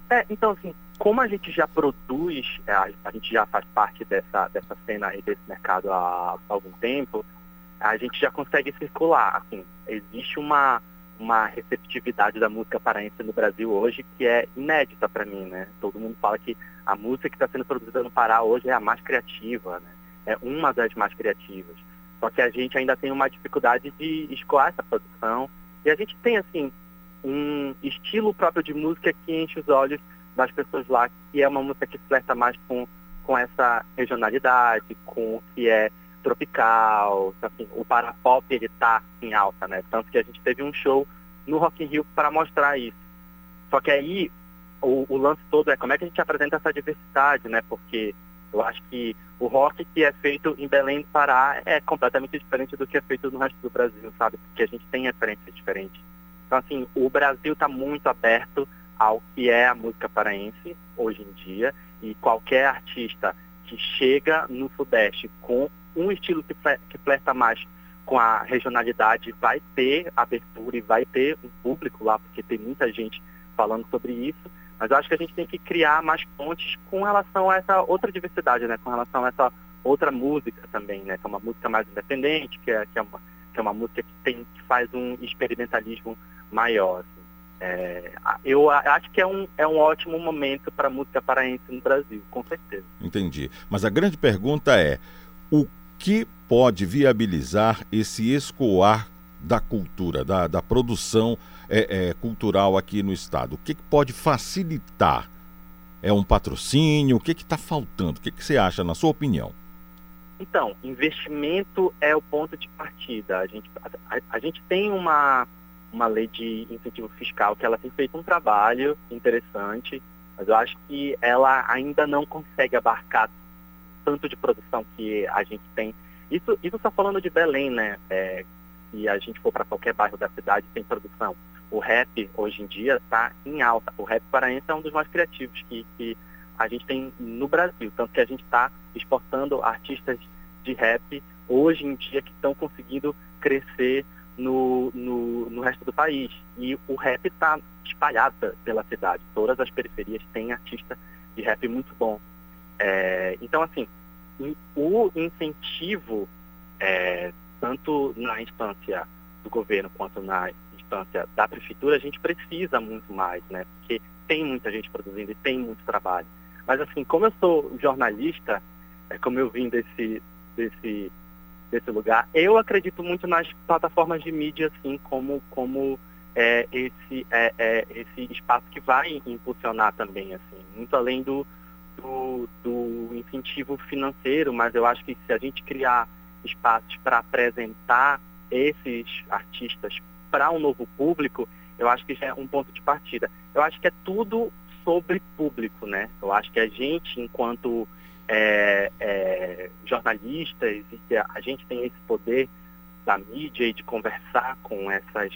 É, então, assim, como a gente já produz, é, a, gente já faz parte dessa, dessa cena e desse mercado há, há, algum tempo, a gente já consegue circular. Assim, existe uma, uma receptividade da música paraense no Brasil hoje que é inédita para mim, né? Todo mundo fala que a música que está sendo produzida no Pará hoje é a mais criativa, né? É uma das mais criativas. Só que a gente ainda tem uma dificuldade de escoar essa produção. E a gente tem, assim, um estilo próprio de música que enche os olhos das pessoas lá, que é uma música que flerta mais com, com essa regionalidade, com o que é tropical, assim, o parapop ele tá em alta, né? Tanto que a gente teve um show no Rock in Rio para mostrar isso. Só que aí o, o, lance todo é como é que a gente apresenta essa diversidade, né? Porque eu acho que o rock que é feito em Belém do Pará é completamente diferente do que é feito no resto do Brasil, sabe? Porque a gente tem referências diferentes. Então, assim, o Brasil está muito aberto ao que é a música paraense hoje em dia e qualquer artista que chega no Sudeste com um estilo que, flerta mais com a regionalidade vai ter abertura e vai ter um público lá, porque tem muita gente falando sobre isso, mas eu acho que a gente tem que criar mais pontes com relação a essa outra diversidade, né? com relação a essa outra música também, né? que é uma música mais independente, que é, que é, uma, que é uma música que, tem, que faz um experimentalismo maior. Assim. É, eu acho que é um, é um ótimo momento para a música paraense no Brasil, com certeza. Entendi. Mas a grande pergunta é: o que pode viabilizar esse escoar da cultura, da, da produção é, é, cultural aqui no Estado? O que, que pode facilitar? É um patrocínio? O que está faltando? O que, que você acha, na sua opinião? Então, investimento é o ponto de partida. A gente, a, a gente tem uma uma lei de incentivo fiscal que ela tem feito um trabalho interessante, mas eu acho que ela ainda não consegue abarcar tanto de produção que a gente tem. Isso isso está falando de Belém, né? É, se a gente for para qualquer bairro da cidade tem produção. O rap hoje em dia está em alta. O rap paraense é um dos mais criativos que, que a gente tem no Brasil, tanto que a gente está exportando artistas de rap hoje em dia que estão conseguindo crescer no, no, no resto do país. E o rap está espalhado pela cidade. Todas as periferias têm artista de rap muito bom. É, então, assim, o incentivo, é, tanto na instância do governo quanto na instância da prefeitura, a gente precisa muito mais, né? Porque tem muita gente produzindo e tem muito trabalho. Mas, assim, como eu sou jornalista, é, como eu vim desse, desse desse lugar. Eu acredito muito nas plataformas de mídia, assim, como, como é, esse, é, é, esse espaço que vai impulsionar também, assim, muito além do, do, do incentivo financeiro, mas eu acho que se a gente criar espaços para apresentar esses artistas para um novo público, eu acho que já é um ponto de partida. Eu acho que é tudo sobre público, né? Eu acho que a gente, enquanto é, é, jornalistas e que a gente tem esse poder da mídia e de conversar com essas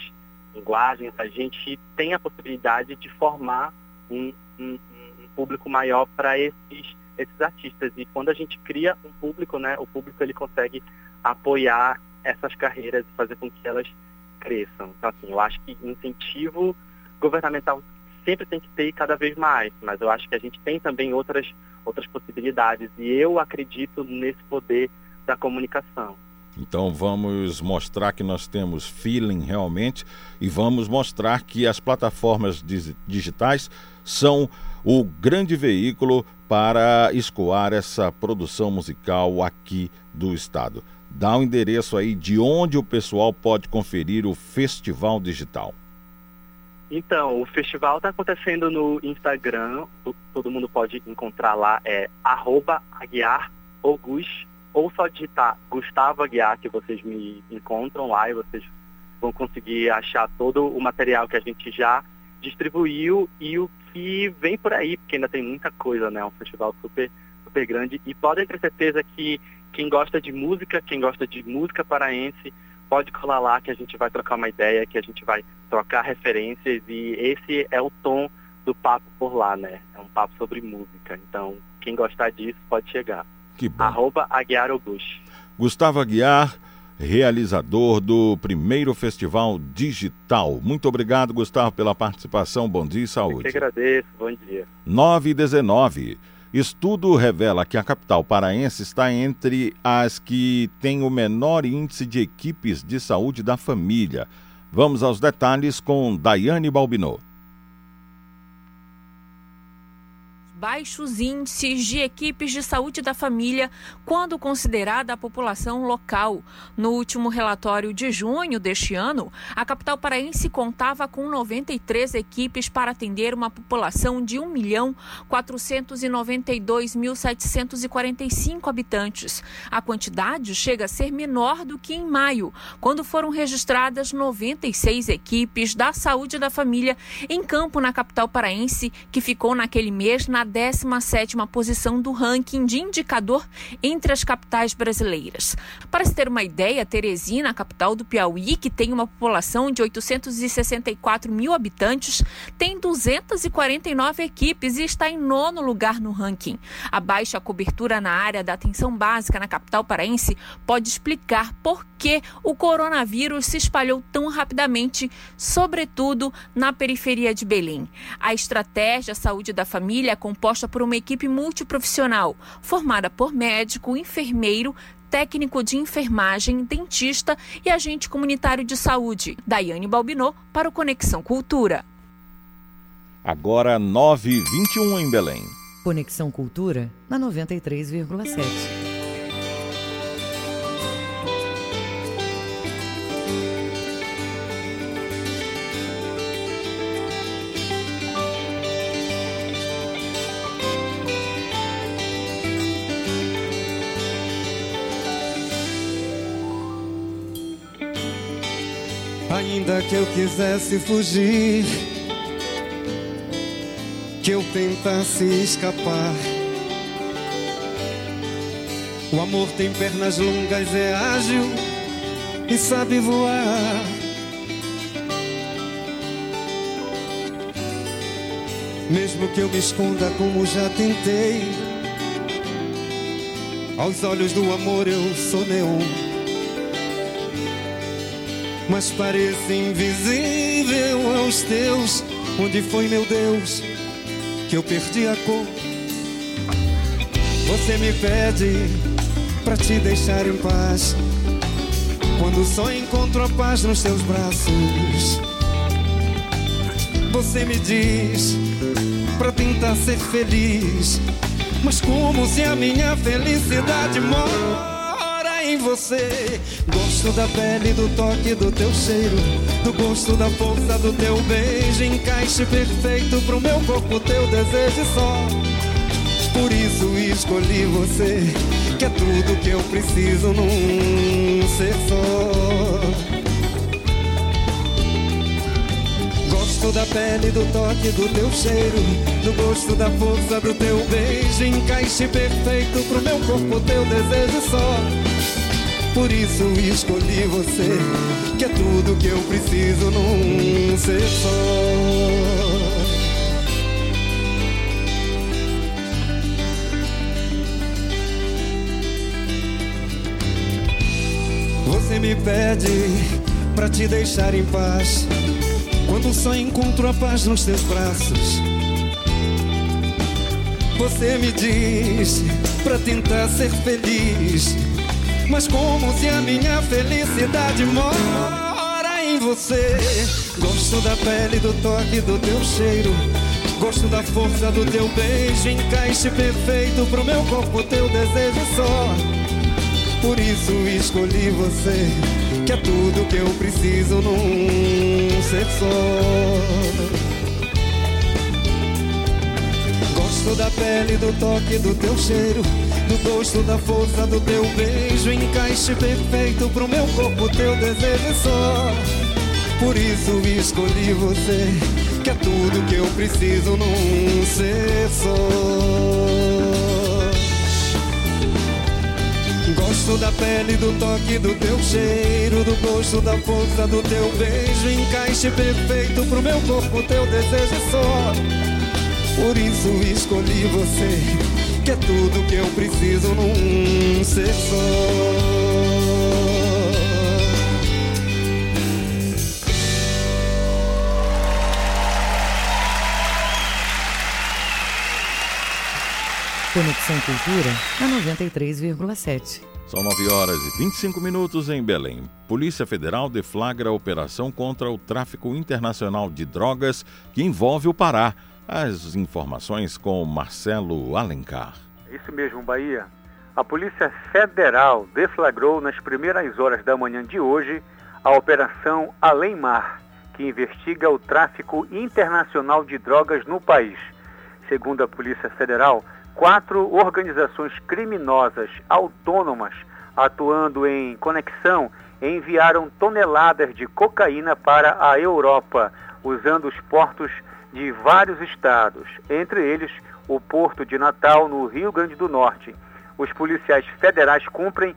linguagens, a gente tem a possibilidade de formar um, um, um público maior para esses, esses artistas. E quando a gente cria um público, né, o público ele consegue apoiar essas carreiras e fazer com que elas cresçam. Então, assim, eu acho que incentivo governamental sempre tem que ter cada vez mais, mas eu acho que a gente tem também outras outras possibilidades. E eu acredito nesse poder da comunicação. Então vamos mostrar que nós temos feeling realmente e vamos mostrar que as plataformas digitais são o grande veículo para escoar essa produção musical aqui do estado. Dá o um endereço aí de onde o pessoal pode conferir o Festival Digital. Então, o festival está acontecendo no Instagram, todo mundo pode encontrar lá, é arroba Aguiar Auguste, ou só digitar Gustavo Aguiar, que vocês me encontram lá e vocês vão conseguir achar todo o material que a gente já distribuiu e o que vem por aí, porque ainda tem muita coisa, né? É um festival super, super grande. E podem ter certeza que quem gosta de música, quem gosta de música paraense, pode colar lá que a gente vai trocar uma ideia, que a gente vai trocar referências e esse é o tom do papo por lá, né? É um papo sobre música. Então, quem gostar disso pode chegar. Que bom. Arroba Aguiar Auguste. Gustavo Aguiar, realizador do primeiro festival digital. Muito obrigado, Gustavo, pela participação. Bom dia e saúde. Eu que agradeço. Bom dia. 9 e 19. Estudo revela que a capital paraense está entre as que têm o menor índice de equipes de saúde da família. Vamos aos detalhes com Daiane Balbinot. Baixos índices de equipes de saúde da família quando considerada a população local. No último relatório de junho deste ano, a capital paraense contava com 93 equipes para atender uma população de 1.492.745 habitantes. A quantidade chega a ser menor do que em maio, quando foram registradas 96 equipes da saúde da família em campo na capital paraense, que ficou naquele mês na 17ª posição do ranking de indicador entre as capitais brasileiras. Para se ter uma ideia, Teresina, a capital do Piauí, que tem uma população de 864 mil habitantes, tem 249 equipes e está em nono lugar no ranking. A baixa cobertura na área da atenção básica na capital paraense pode explicar por que o coronavírus se espalhou tão rapidamente, sobretudo na periferia de Belém. A estratégia Saúde da Família é composta por uma equipe multiprofissional, formada por médico, enfermeiro, técnico de enfermagem, dentista e agente comunitário de saúde. Daiane Balbinot para o Conexão Cultura. Agora 9h21 em Belém. Conexão Cultura na 93,7. Que eu quisesse fugir, que eu tentasse escapar. O amor tem pernas longas, é ágil e sabe voar. Mesmo que eu me esconda como já tentei, aos olhos do amor eu sou neon mas parece invisível aos teus. Onde foi, meu Deus, que eu perdi a cor? Você me pede pra te deixar em paz. Quando só encontro a paz nos seus braços, você me diz pra tentar ser feliz. Mas como se a minha felicidade mora você. Gosto da pele, do toque do teu cheiro, do gosto da força do teu beijo. Encaixe perfeito pro meu corpo, teu desejo só. Por isso escolhi você, que é tudo que eu preciso num ser só. Gosto da pele, do toque do teu cheiro, do gosto da força do teu beijo. Encaixe perfeito pro meu corpo, teu desejo só. Por isso escolhi você, que é tudo que eu preciso num ser só. Você me pede pra te deixar em paz. Quando só encontro a paz nos teus braços. Você me diz pra tentar ser feliz mas como se a minha felicidade mora em você. Gosto da pele, do toque, do teu cheiro. Gosto da força do teu beijo, encaixe perfeito pro meu corpo, teu desejo só. Por isso escolhi você, que é tudo que eu preciso num ser só. Gosto da pele, do toque, do teu cheiro do gosto, da força do teu beijo, encaixe perfeito pro meu corpo, teu desejo só. Por isso escolhi você, que é tudo que eu preciso num ser só. Gosto da pele, do toque, do teu cheiro, do gosto, da força do teu beijo. Encaixe perfeito pro meu corpo, teu desejo é só. Por isso escolhi você, que é tudo que eu preciso num ser só. Conexão Cultura na 93,7. São 9 horas e 25 minutos em Belém. Polícia Federal deflagra a operação contra o tráfico internacional de drogas que envolve o Pará. As informações com Marcelo Alencar. Isso mesmo, Bahia. A Polícia Federal deflagrou nas primeiras horas da manhã de hoje a Operação Além Mar, que investiga o tráfico internacional de drogas no país. Segundo a Polícia Federal, quatro organizações criminosas autônomas atuando em conexão enviaram toneladas de cocaína para a Europa, usando os portos de vários estados, entre eles o Porto de Natal, no Rio Grande do Norte. Os policiais federais cumprem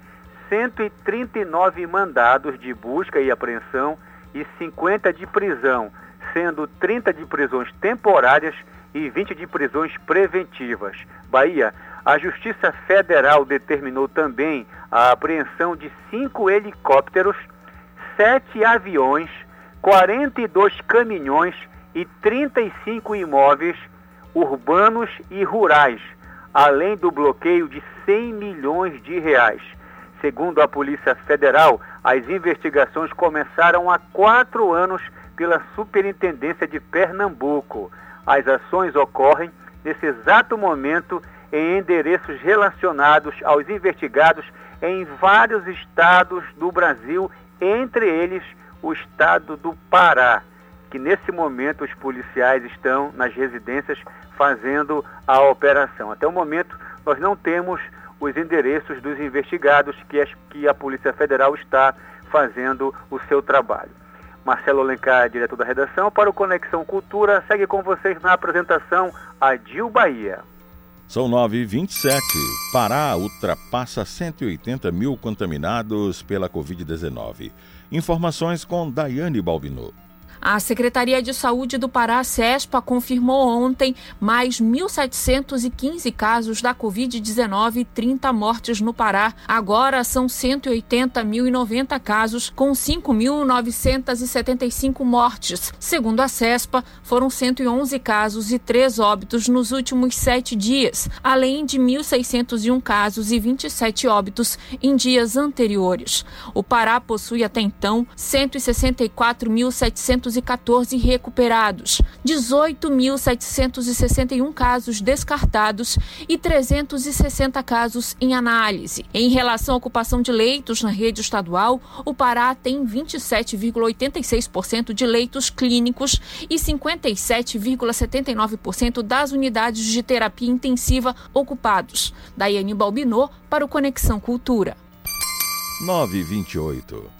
139 mandados de busca e apreensão e 50 de prisão, sendo 30 de prisões temporárias e 20 de prisões preventivas. Bahia, a Justiça Federal determinou também a apreensão de cinco helicópteros, sete aviões, 42 caminhões e 35 imóveis urbanos e rurais, além do bloqueio de 100 milhões de reais. Segundo a Polícia Federal, as investigações começaram há quatro anos pela Superintendência de Pernambuco. As ações ocorrem nesse exato momento em endereços relacionados aos investigados em vários estados do Brasil, entre eles o estado do Pará, que nesse momento os policiais estão nas residências fazendo a operação. Até o momento nós não temos os endereços dos investigados que, que a Polícia Federal está fazendo o seu trabalho. Marcelo Alencar, diretor da redação, para o Conexão Cultura, segue com vocês na apresentação a Dil Bahia. São 9h27. Pará ultrapassa 180 mil contaminados pela Covid-19. Informações com Daiane Balbinot. A Secretaria de Saúde do Pará, CESPA, confirmou ontem mais 1.715 casos da Covid-19 e 30 mortes no Pará. Agora são 180.090 casos, com 5.975 mortes. Segundo a CESPA, foram 111 casos e 3 óbitos nos últimos sete dias, além de 1.601 casos e 27 óbitos em dias anteriores. O Pará possui até então 164.700 214 recuperados, 18.761 casos descartados e 360 casos em análise. Em relação à ocupação de leitos na rede estadual, o Pará tem 27,86% de leitos clínicos e 57,79% das unidades de terapia intensiva ocupados. Daiane Balbinot para o Conexão Cultura. 928.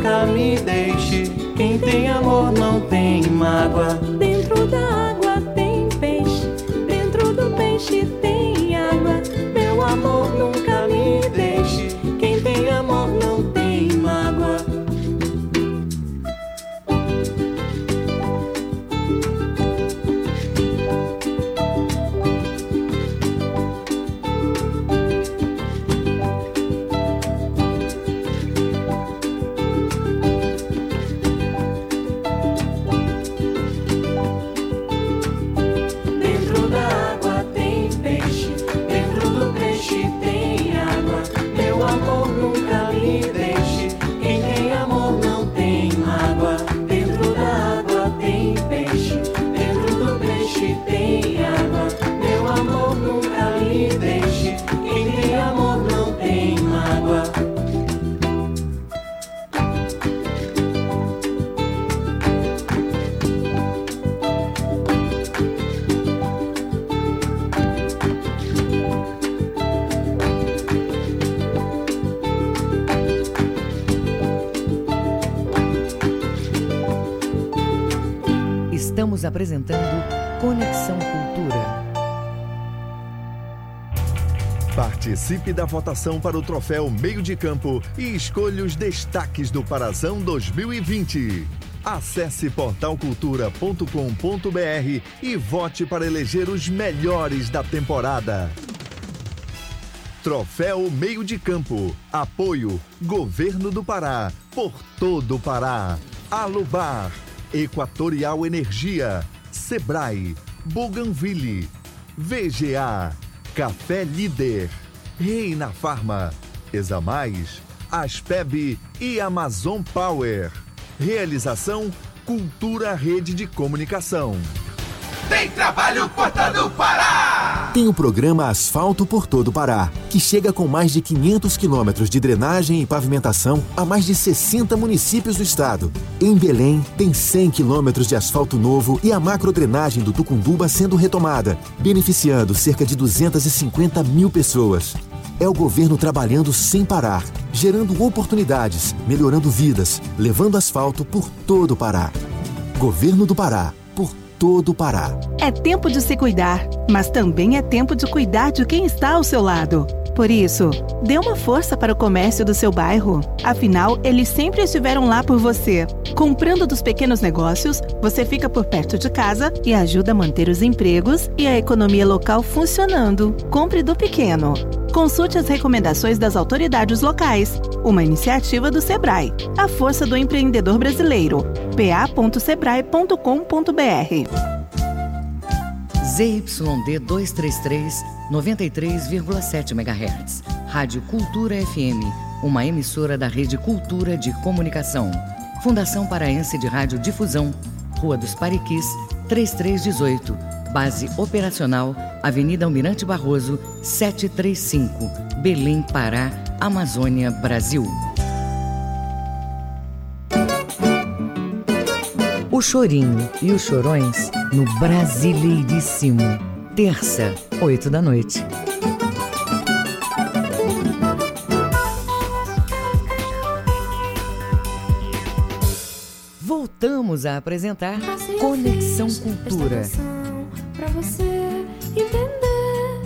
Nunca me deixe. Quem tem amor não tem mágoa. Estamos apresentando Conexão Cultura. Participe da votação para o troféu Meio de Campo e escolha os destaques do Parazão 2020. Acesse portalcultura.com.br e vote para eleger os melhores da temporada. Troféu Meio de Campo. Apoio Governo do Pará. Por todo o Pará. Alubar. Equatorial Energia. Sebrae. Bougainville. VGA. Café Líder. Reina Farma. Examais. Aspeb e Amazon Power. Realização Cultura Rede de Comunicação. Tem trabalho por todo o Pará! Tem o programa Asfalto por todo o Pará, que chega com mais de 500 quilômetros de drenagem e pavimentação a mais de 60 municípios do estado. Em Belém, tem 100 quilômetros de asfalto novo e a macrodrenagem do Tucunduba sendo retomada, beneficiando cerca de 250 mil pessoas. É o governo trabalhando sem parar, gerando oportunidades, melhorando vidas, levando asfalto por todo o Pará. Governo do Pará, por todo o Pará. É tempo de se cuidar, mas também é tempo de cuidar de quem está ao seu lado. Por isso, dê uma força para o comércio do seu bairro. Afinal, eles sempre estiveram lá por você. Comprando dos pequenos negócios, você fica por perto de casa e ajuda a manter os empregos e a economia local funcionando. Compre do pequeno. Consulte as recomendações das autoridades locais. Uma iniciativa do Sebrae. A força do empreendedor brasileiro. pa.sebrae.com.br. ZYD 233, 93,7 MHz. Rádio Cultura FM, uma emissora da Rede Cultura de Comunicação. Fundação Paraense de Rádio Difusão, Rua dos Pariquis, 3318. Base operacional, Avenida Almirante Barroso, 735, Belém, Pará, Amazônia, Brasil. O Chorinho e os Chorões no Brasileiríssimo. Terça, 8 da noite. Voltamos a apresentar Conexão Cultura. Pra você entender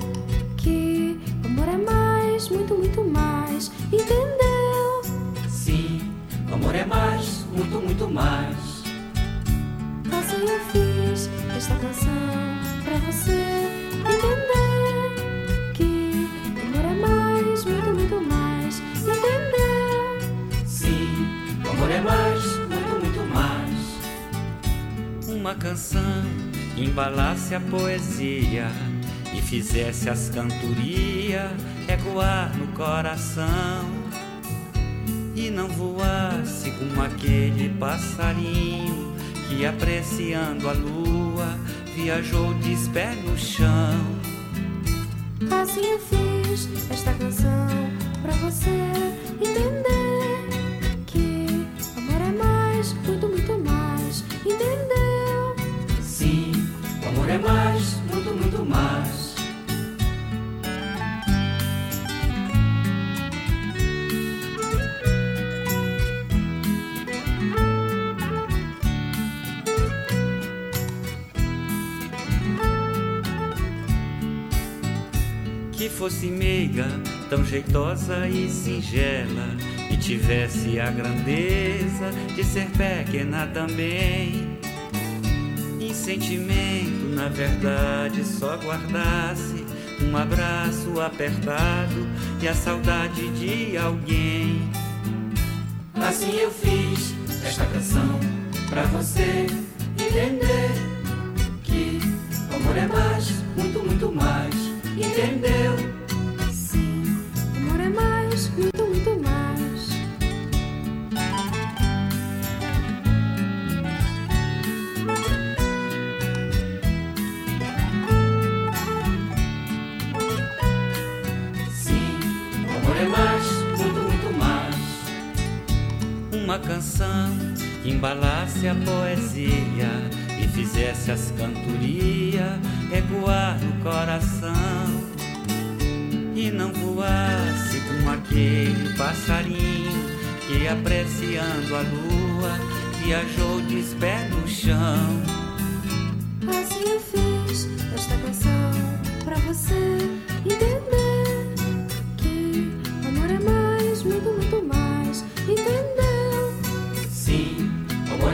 que o amor é mais, muito, muito mais. Entendeu? Sim, o amor é mais, muito, muito mais. Assim eu fiz esta canção pra você entender que o amor é mais, muito, muito mais. Entendeu? Sim, o amor é mais, muito, muito mais. Uma canção embalasse a poesia e fizesse as cantorias ecoar no coração e não voasse como aquele passarinho que apreciando a lua viajou de pé no chão. Assim eu fiz esta canção pra você entender mais, muito, muito mais. Que fosse meiga, tão jeitosa e singela, e tivesse a grandeza de ser pequena também. Sentimento, na verdade, só guardasse um abraço apertado e a saudade de alguém. Assim eu fiz esta canção pra você entender que o amor é mais, muito, muito mais. Entendeu? Sim, amor é mais, muito, muito mais. uma canção que embalasse a poesia e fizesse as cantorias ecoar no coração e não voasse como aquele passarinho que apreciando a lua viajou de pé no chão. Assim eu fiz esta canção pra você entender.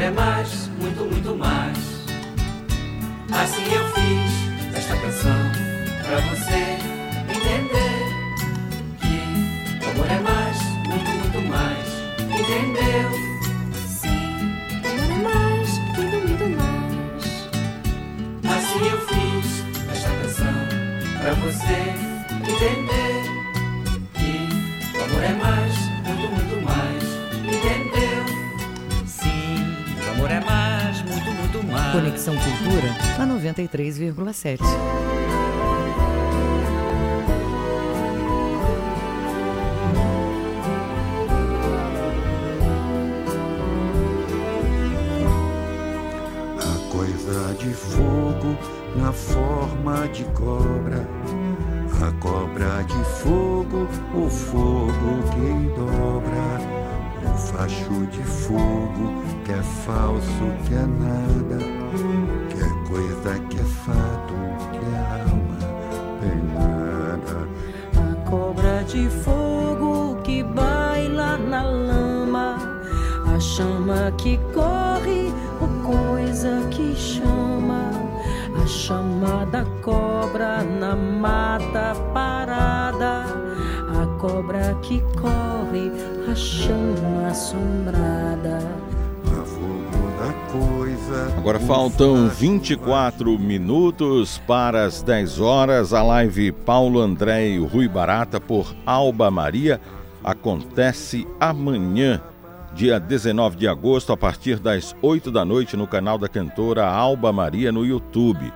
amor é mais, muito, muito mais. Assim eu 93,7. A coisa de fogo na forma de cobra. A cobra de fogo, o fogo que dobra. O facho de fogo que é falso, que é que corre, o coisa que chama, a chama da cobra na mata parada, a cobra que corre, a chama assombrada. A fogo da coisa. Agora faltam 24 minutos para as 10 horas. A live Paulo André e Rui Barata por Alba Maria acontece amanhã, dia 19 de agosto, a partir das 8 da noite, no canal da cantora Alba Maria no YouTube.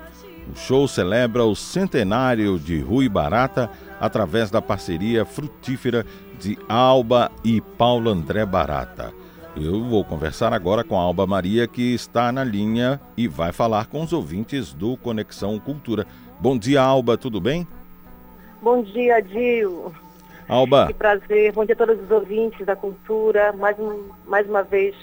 O show celebra o centenário de Rui Barata através da parceria frutífera de Alba e Paulo André Barata. Eu vou conversar agora com a Alba Maria, que está na linha e vai falar com os ouvintes do Conexão Cultura. Bom dia, Alba, tudo bem? Bom dia, Dio. Alba, Que prazer. Bom dia a todos os ouvintes da cultura. Mais, um, mais uma vez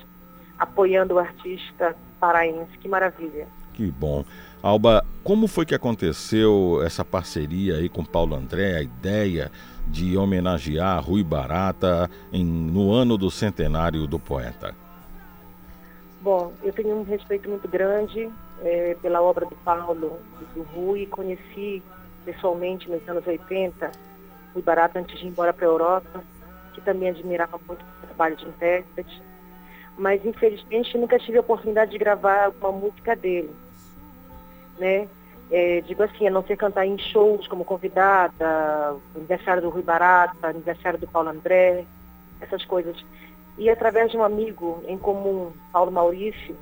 apoiando o artista paraense. Que maravilha. que bom. Alba, como foi que aconteceu essa parceria aí com Paulo André, a ideia de homenagear Rui Barata em- no ano do centenário do poeta? Bom, eu tenho um respeito muito grande eh, pela obra do Paulo e do Rui. Conheci pessoalmente nos anos 80 Rui Barata antes de ir embora para a Europa, que também admirava muito o trabalho de intérprete. Mas, infelizmente, nunca tive a oportunidade de gravar uma música dele. Né? Eh, digo assim, a não ser cantar em shows como convidada, aniversário do Rui Barata, aniversário do Paulo André, essas coisas. E através de um amigo em comum, Paulo Maurício,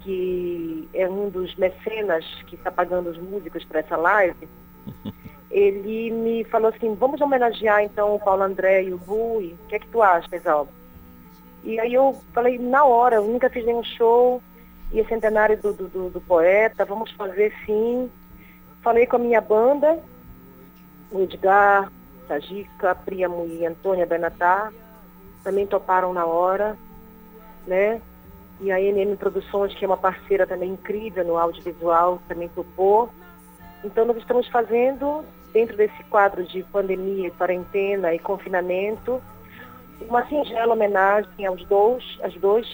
que é um dos mecenas que está pagando os músicos para essa live, *laughs* ele me falou assim, vamos homenagear então o Paulo André e o Rui, o que é que tu acha, Exalba? E aí eu falei, na hora, eu nunca fiz nenhum show, e é centenário do, do, do- poeta, vamos fazer sim. Falei com a minha banda, o Edgar, Tajica, Príamo e Antônia Benatar, também toparam na hora, né? E a NM Produções, que é uma parceira também incrível no audiovisual, também topou. Então nós estamos fazendo, dentro desse quadro de pandemia, quarentena e confinamento, uma singela homenagem aos dois, às dois,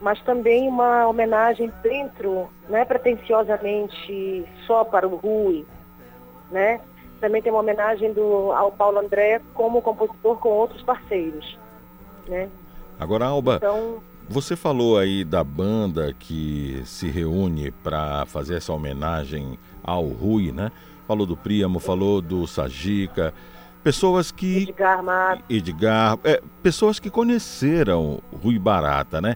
mas também uma homenagem dentro, não é pretensiosamente só para o Rui, né? Também tem uma homenagem do, ao Paulo André como compositor com outros parceiros, né? Agora, Alba, Então, você falou aí da banda que se reúne para fazer essa homenagem ao Rui, né? Falou do Príamo, falou do Sajica, pessoas que Edgar Matos, Edgar, é, pessoas que conheceram Rui Barata, né?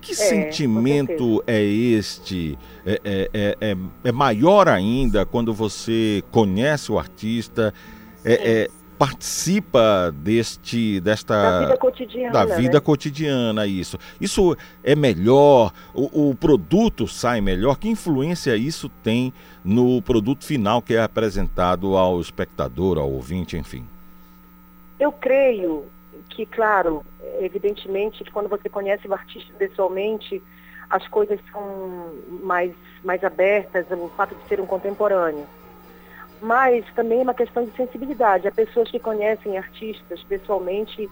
Que É, sentimento é este? É, é, é, é- é maior ainda quando você conhece o artista, é- é, participa deste, desta Da vida cotidiana, da né? vida cotidiana, isso. Isso é melhor, o, o produto sai melhor. Que influência isso tem no produto final que é apresentado ao espectador, ao ouvinte, enfim? eu creio que, claro, evidentemente que quando você conhece o artista pessoalmente, as coisas são mais, mais abertas, o fato de ser um contemporâneo. Mas também é uma questão de sensibilidade. Há pessoas que conhecem artistas pessoalmente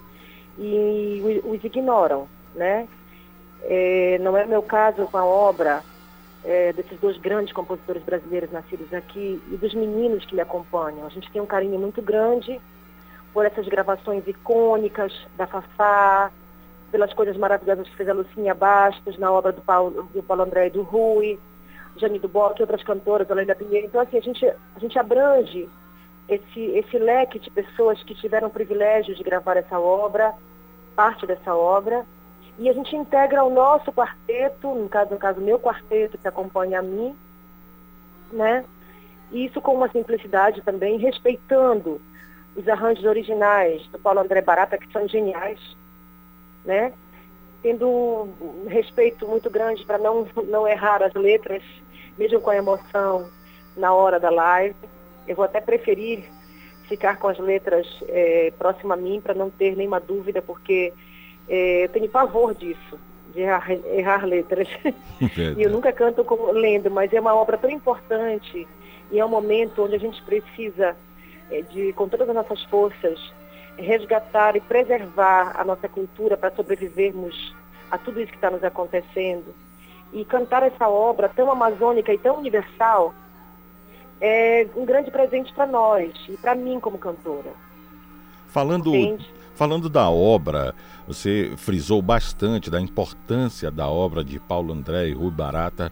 e os ignoram, né? É, não é meu caso com a obra é, desses dois grandes compositores brasileiros nascidos aqui e dos meninos que me acompanham. A gente tem um carinho muito grande por essas gravações icônicas da Fafá, pelas coisas maravilhosas que fez a Lucinha Bastos na obra do Paulo, do Paulo André e do Rui, Jane Duboc e outras cantoras, além da Pinheiro. Então, assim, a gente, a gente abrange esse, esse leque de pessoas que tiveram o privilégio de gravar essa obra, parte dessa obra, e a gente integra o nosso quarteto, no caso, no caso, meu quarteto que acompanha a mim, né? E isso com uma simplicidade também, respeitando os arranjos originais do Paulo André Barata, que são geniais, né? Tendo um respeito muito grande para não, não errar as letras, mesmo com a emoção na hora da live. Eu vou até preferir ficar com as letras é, próxima a mim para não ter nenhuma dúvida, porque é, eu tenho pavor disso, de errar, errar letras. *laughs* e eu nunca canto como, lendo, mas é uma obra tão importante e é um momento onde a gente precisa, é, de, com todas as nossas forças, resgatar e preservar a nossa cultura para sobrevivermos a tudo isso que está nos acontecendo. E cantar essa obra tão amazônica e tão universal é um grande presente para nós e para mim como cantora. Falando, Entende? falando da obra, você frisou bastante da importância da obra de Paulo André e Rui Barata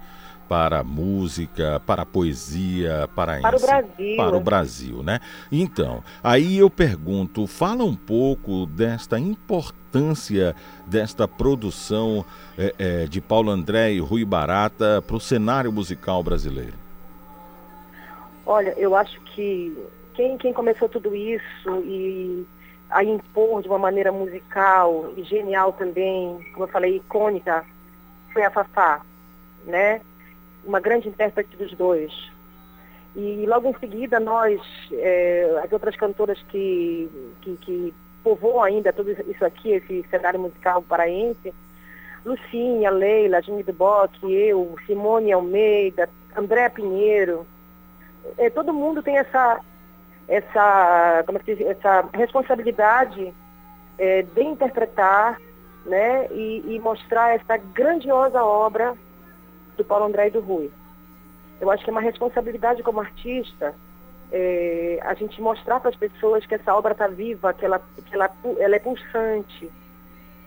para a música, para a poesia, para, para o Brasil, para o Brasil, né? Então, aí eu pergunto, fala um pouco desta importância desta produção é, é, de Paulo André e Rui Barata para o cenário musical brasileiro. Olha, eu acho que quem, quem começou tudo isso e a impor de uma maneira musical e genial também, como eu falei, icônica, foi a Fafá, né? Uma grande intérprete dos dois. E logo em seguida nós, é, as outras cantoras que, que, que povoam ainda tudo isso aqui, esse cenário musical paraense, Lucinha, Leila, Jimmy Duboc, eu, Simone Almeida, André Pinheiro, é, todo mundo tem essa, essa, como é que diz, essa responsabilidade é, de interpretar né, e, e, mostrar essa grandiosa obra do Paulo André e do Rui. Eu acho que é uma responsabilidade como artista é, a gente mostrar para as pessoas que essa obra está viva, que, ela, que ela, ela é pulsante,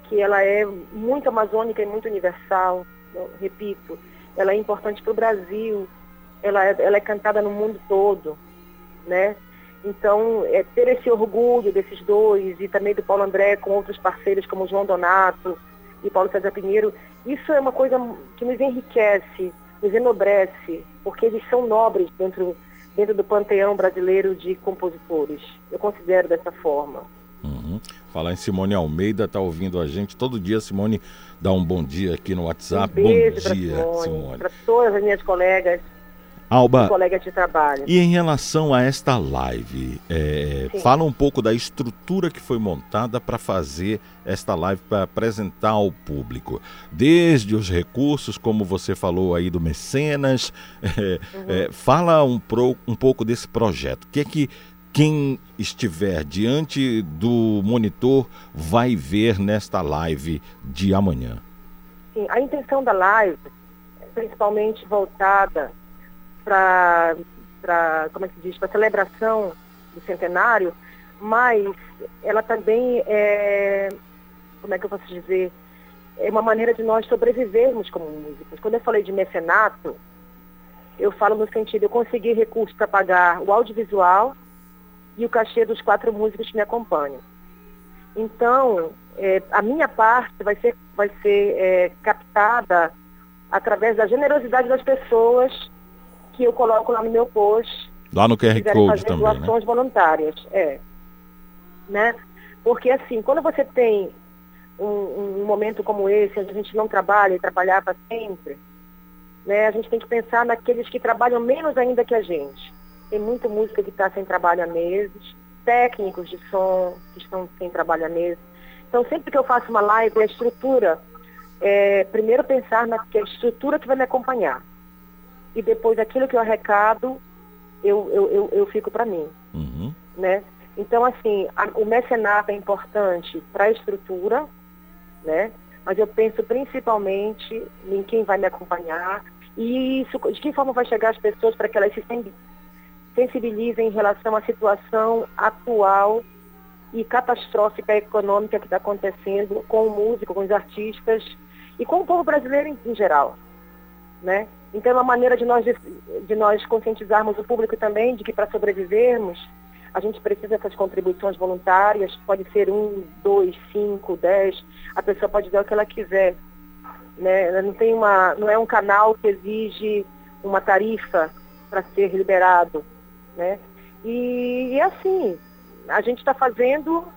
que ela é muito amazônica e muito universal. Eu repito, ela é importante para o Brasil, ela é, ela é cantada no mundo todo, né? Então, é, ter esse orgulho desses dois e também do Paulo André com outros parceiros como João Donato e Paulo César Pinheiro, isso é uma coisa que nos enriquece, nos enobrece, porque eles são nobres dentro, dentro do panteão brasileiro de compositores. Eu considero dessa forma. Uhum. Falar em Simone Almeida, tá ouvindo a gente todo dia. Simone dá um bom dia aqui no WhatsApp. Um beijo bom dia, Simone. Simone. Para todas as minhas colegas. Alba, colegas de trabalho. E em relação a esta live, é, fala um pouco da estrutura que foi montada para fazer esta live, para apresentar ao público. Desde os recursos, como você falou aí do Mecenas, *laughs* é, uhum. é, fala um, pro, um pouco desse projeto. O que é que quem estiver diante do monitor vai ver nesta live de amanhã? Sim, a intenção da live é principalmente voltada para, como é que se diz, para celebração do centenário, mas ela também é, como é que eu posso dizer, é uma maneira de nós sobrevivermos como músicos. Quando eu falei de mecenato, eu falo no sentido, eu consegui recursos para pagar o audiovisual e o cachê dos quatro músicos que me acompanham. Então, é, a minha parte vai ser, vai ser é, captada através da generosidade das pessoas que eu coloco lá no meu post. Lá no QR Code fazer também, né? doações né? voluntárias, é. Né? Porque assim, quando você tem um, um, momento como esse, onde a gente não trabalha e trabalhava sempre, né, a gente tem que pensar naqueles que trabalham menos ainda que a gente. Tem muita música que está sem trabalho há meses, técnicos de som que estão sem trabalho há meses. Então, sempre que eu faço uma live, a estrutura, é, primeiro pensar na que a estrutura que vai me acompanhar e depois aquilo que eu arrecado, eu, eu, eu, eu fico para mim. Uhum. Né? Então, assim, a, o mecenato é importante para a estrutura, né? mas eu penso principalmente em quem vai me acompanhar E isso, de que forma vai chegar às pessoas para que elas se sensibilizem em relação à situação atual e catastrófica econômica que está acontecendo com o músico, com os artistas e com o povo brasileiro em, em geral, né? Então é uma maneira de nós, de nós conscientizarmos o público também de que para sobrevivermos a gente precisa dessas contribuições voluntárias, pode ser um, dois, cinco, dez, a pessoa pode dar o que ela quiser. Né? Não, tem uma, não é um canal que exige uma tarifa para ser liberado. Né? E, e assim, a gente está fazendo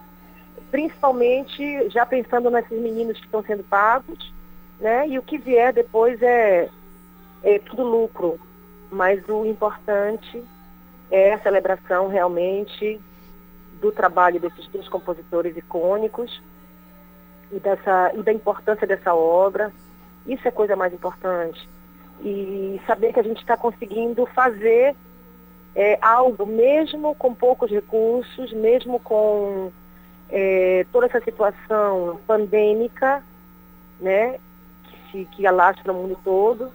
principalmente já pensando nesses meninos que estão sendo pagos, né? E o que vier depois é, é tudo lucro. Mas o importante é a celebração realmente do trabalho desses dois compositores icônicos e, dessa, e da importância dessa obra. Isso é coisa mais importante. E saber que a gente está conseguindo fazer é, algo, mesmo com poucos recursos, mesmo com é, toda essa situação pandêmica, né, que, que alastra o mundo todo,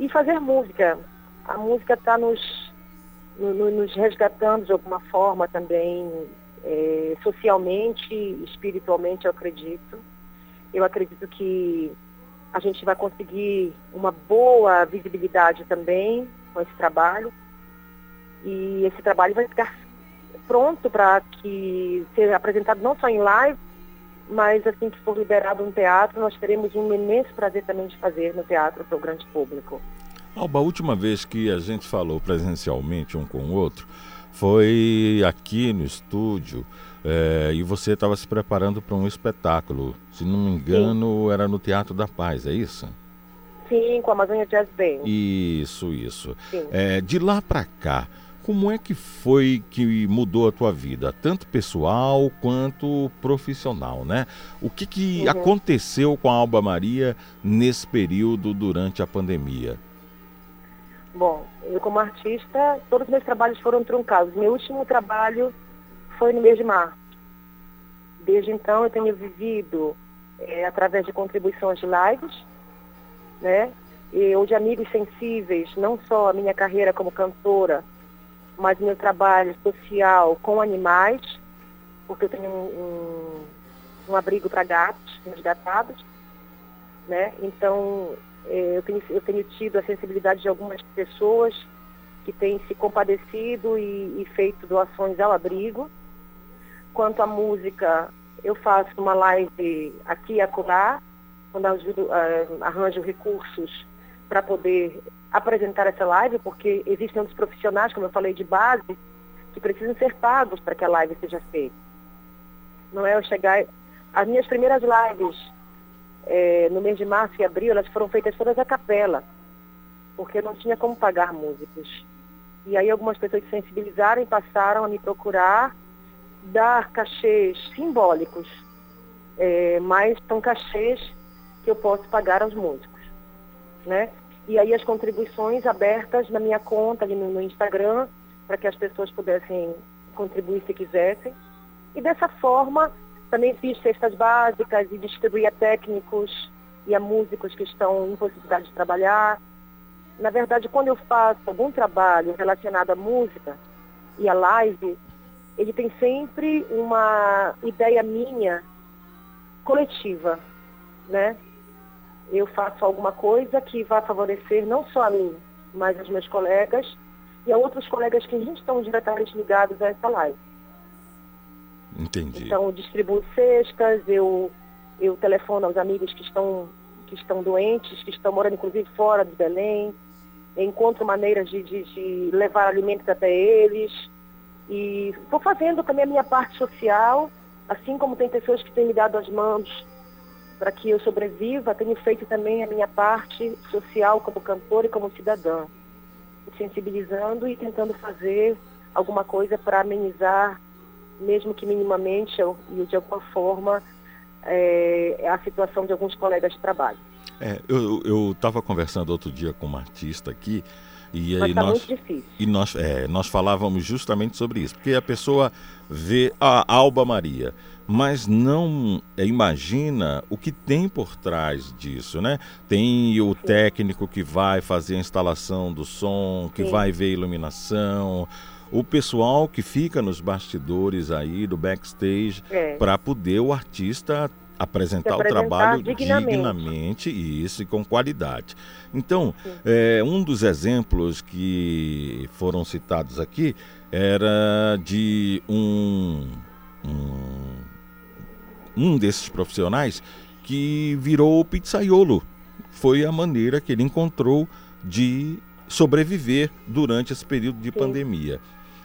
e fazer música. A música está nos no, nos resgatando de alguma forma também, é, socialmente, espiritualmente, eu acredito. Eu acredito que a gente vai conseguir uma boa visibilidade também com esse trabalho. E esse trabalho vai ficar pronto para que ser apresentado não só em live, mas assim que for liberado no teatro, nós teremos um imenso prazer também de fazer no teatro para o grande público. Alba, a última vez que a gente falou presencialmente um com o outro foi aqui no estúdio é, e você estava se preparando para um espetáculo. Se não me engano, Sim. era no Teatro da Paz, é isso? Sim, com a Amazônia Jazz Band. Isso, isso. É, de lá para cá, como é que foi que mudou a tua vida, tanto pessoal quanto profissional, né? O que, que uhum. aconteceu com a Alba Maria nesse período durante a pandemia? Bom, eu como artista, todos os meus trabalhos foram truncados. Meu último trabalho foi no mês de março. Desde então eu tenho vivido é, através de contribuições de lives, né? E, ou de amigos sensíveis, não só a minha carreira como cantora, mas meu trabalho social com animais, porque eu tenho um, um, um abrigo para gatos, resgatados, né? Então é, eu, tenho, eu tenho tido a sensibilidade de algumas pessoas que têm se compadecido e, e feito doações ao abrigo. Quanto à música, eu faço uma live aqui e acolá, quando ajudo, uh, arranjo recursos para poder apresentar essa live, porque existem outros profissionais, como eu falei, de base, que precisam ser pagos para que a live seja feita. Não é eu chegar. As minhas primeiras lives é, no mês de março e abril, elas foram feitas todas a capela, porque não tinha como pagar músicos. E aí algumas pessoas se sensibilizaram e passaram a me procurar dar cachês simbólicos, é, mas são cachês que eu posso pagar aos músicos. Né? E aí as contribuições abertas na minha conta ali no, no Instagram, para que as pessoas pudessem contribuir se quisessem. E dessa forma também fiz cestas básicas e distribuí a técnicos e a músicos que estão em possibilidade de trabalhar. Na verdade, quando eu faço algum trabalho relacionado à música e à live, ele tem sempre uma ideia minha coletiva, né? Eu faço alguma coisa que vai favorecer não só a mim, mas aos meus colegas e a outros colegas que não estão diretamente ligados a essa live. Entendi. Então, eu distribuo cestas, eu, eu telefono aos amigos que estão, que estão doentes, que estão morando inclusive fora de Belém, encontro maneiras de, de, de levar alimentos até eles. E estou fazendo também a minha parte social, assim como tem pessoas que têm me dado as mãos para que eu sobreviva, tenho feito também a minha parte social como cantora e como cidadã, sensibilizando e tentando fazer alguma coisa para amenizar mesmo que minimamente e de alguma forma, é, a situação de alguns colegas de trabalho. É, eu estava conversando outro dia com uma artista aqui e aí tá nós e nós é, nós falávamos justamente sobre isso, porque a pessoa vê a Alba Maria, mas não é, imagina o que tem por trás disso, né? Tem o técnico que vai fazer a instalação do som, que Sim. vai ver a iluminação, o pessoal que fica nos bastidores aí do backstage É. para poder o artista apresentar, Se o apresentar trabalho dignamente. dignamente e isso e com qualidade. Então, é, um dos exemplos que foram citados aqui era de um, um, um desses profissionais que virou pizzaiolo. Foi a maneira que ele encontrou de sobreviver durante esse período de pandemia.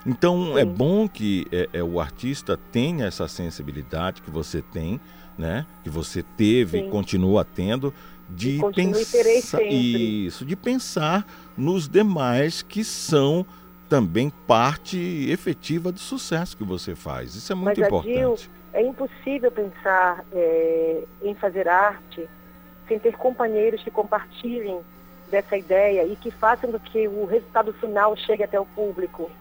Então é bom que é, é, o artista tenha essa sensibilidade que você tem, né? Que você teve Sim. e continua tendo de pensar isso, de pensar nos demais que são também parte efetiva do sucesso que você faz. Isso é muito Mas, importante. Adil, é impossível pensar é, em fazer arte sem ter companheiros que compartilhem dessa ideia e que façam com que o resultado final chegue até o público.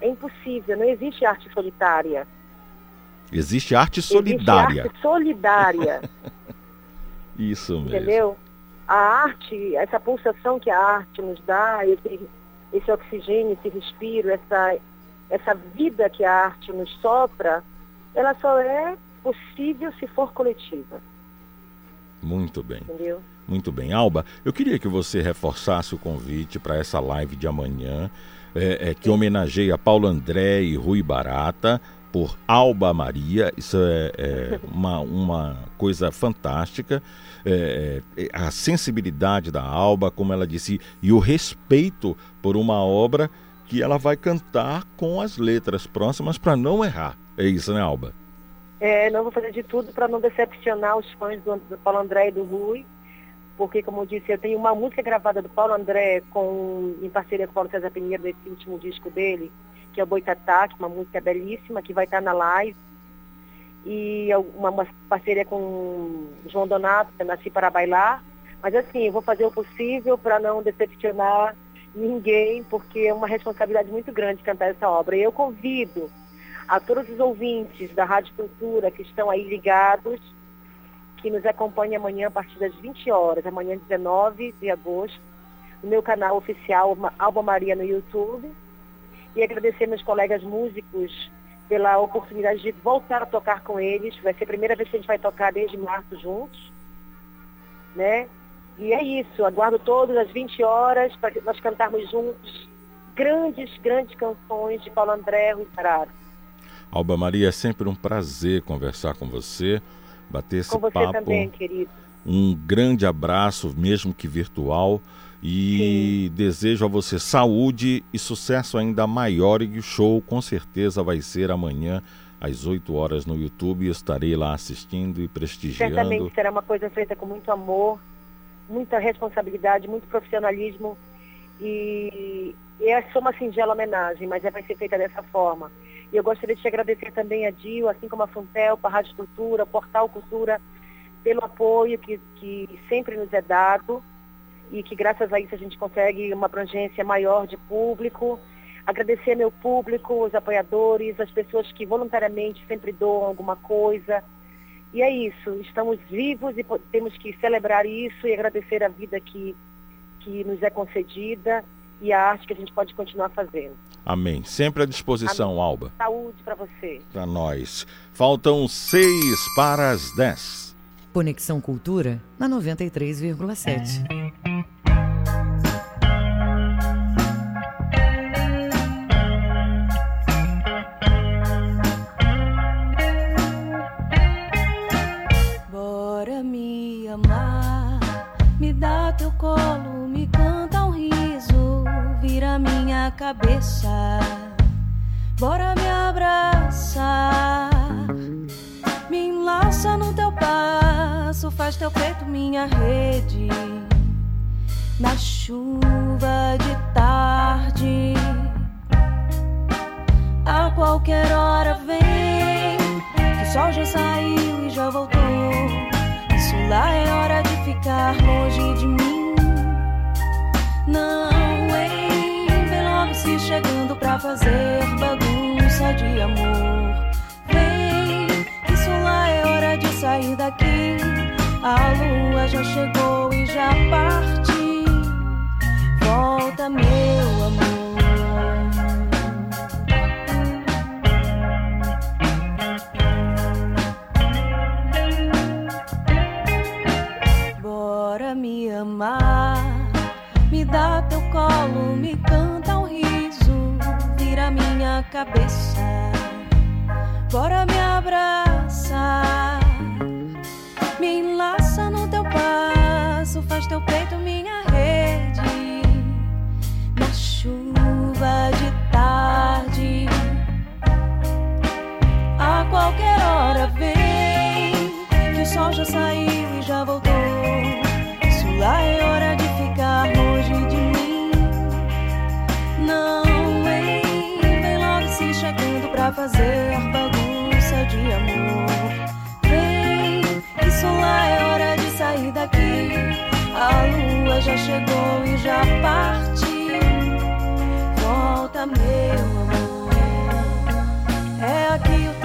É impossível, não existe arte solitária. Existe arte solidária. Existe arte solidária, *laughs* Isso mesmo. entendeu? A arte, essa pulsação que a arte nos dá, esse, esse oxigênio, esse respiro, essa, essa vida que a arte nos sopra, ela só é possível se for coletiva, Muito bem. entendeu? Muito bem. Alba, eu queria que você reforçasse o convite para essa live de amanhã, é, é, que homenageia Paulo André e Rui Barata por Alba Maria. Isso é, é *laughs* uma, uma coisa fantástica. É, é, a sensibilidade da Alba, como ela disse, e o respeito por uma obra que ela vai cantar com as letras próximas para não errar. É isso, né, Alba? É, não vou fazer de tudo para não decepcionar os fãs do, do Paulo André e do Rui, porque, como eu disse, eu tenho uma música gravada do Paulo André com, em parceria com o Paulo César Pinheiro, desse último disco dele, que é o Boitatá, que é uma música belíssima, que vai estar na live. E uma, uma parceria com o João Donato, que é Nasci para Bailar. Mas assim, eu vou fazer o possível para não decepcionar ninguém, porque é uma responsabilidade muito grande cantar essa obra. E eu convido a todos os ouvintes da Rádio Cultura que estão aí ligados, que nos acompanhem amanhã a partir das 20 horas, amanhã 19 de agosto, no meu canal oficial Alba Maria no YouTube. E agradecer meus colegas músicos pela oportunidade de voltar a tocar com eles. Vai ser a primeira vez que a gente vai tocar desde março juntos. Né? E é isso, aguardo todos às 20 horas para nós cantarmos juntos grandes, grandes canções de Paulo André Rui Barata. Alba Maria, é sempre um prazer conversar com você, bater esse Com você papo. também, querido. Um grande abraço, mesmo que virtual, e desejo a você saúde e sucesso ainda maior. E o show com certeza vai ser amanhã às 8 horas no YouTube. e Estarei lá assistindo e prestigiando. Certamente será uma coisa feita com muito amor, muita responsabilidade, muito profissionalismo e, e é só uma singela homenagem, mas é, vai ser feita dessa forma. E eu gostaria de te agradecer também a Dil, assim como a Funtel, a Rádio Cultura, Portal Cultura, pelo apoio que, que sempre nos é dado e que graças a isso a gente consegue uma abrangência maior de público. Agradecer meu público, os apoiadores, as pessoas que voluntariamente sempre doam alguma coisa. E é isso, estamos vivos e temos que celebrar isso e agradecer a vida que, que nos é concedida e a arte que a gente pode continuar fazendo. Amém. Sempre à disposição, Alba. Saúde para você. Para nós. Faltam seis para as 10. Conexão Cultura na 93,7. Minha rede. Na chuva de tarde, a qualquer hora vem. que O sol já saiu e já voltou. Isso lá é hora de ficar longe de mim. Não, hein? Vem logo se chegando pra fazer bagunça de amor. Vem, isso lá A lua já chegou e já partiu. Volta, meu amor. Bora me amar, me dá teu colo, me canta um riso, vira minha cabeça. Bora me abraçar, teu peito minha rede. Na chuva de tarde, a qualquer hora vem, que o sol já saiu já chegou e já partiu. Volta, meu amor. É aqui o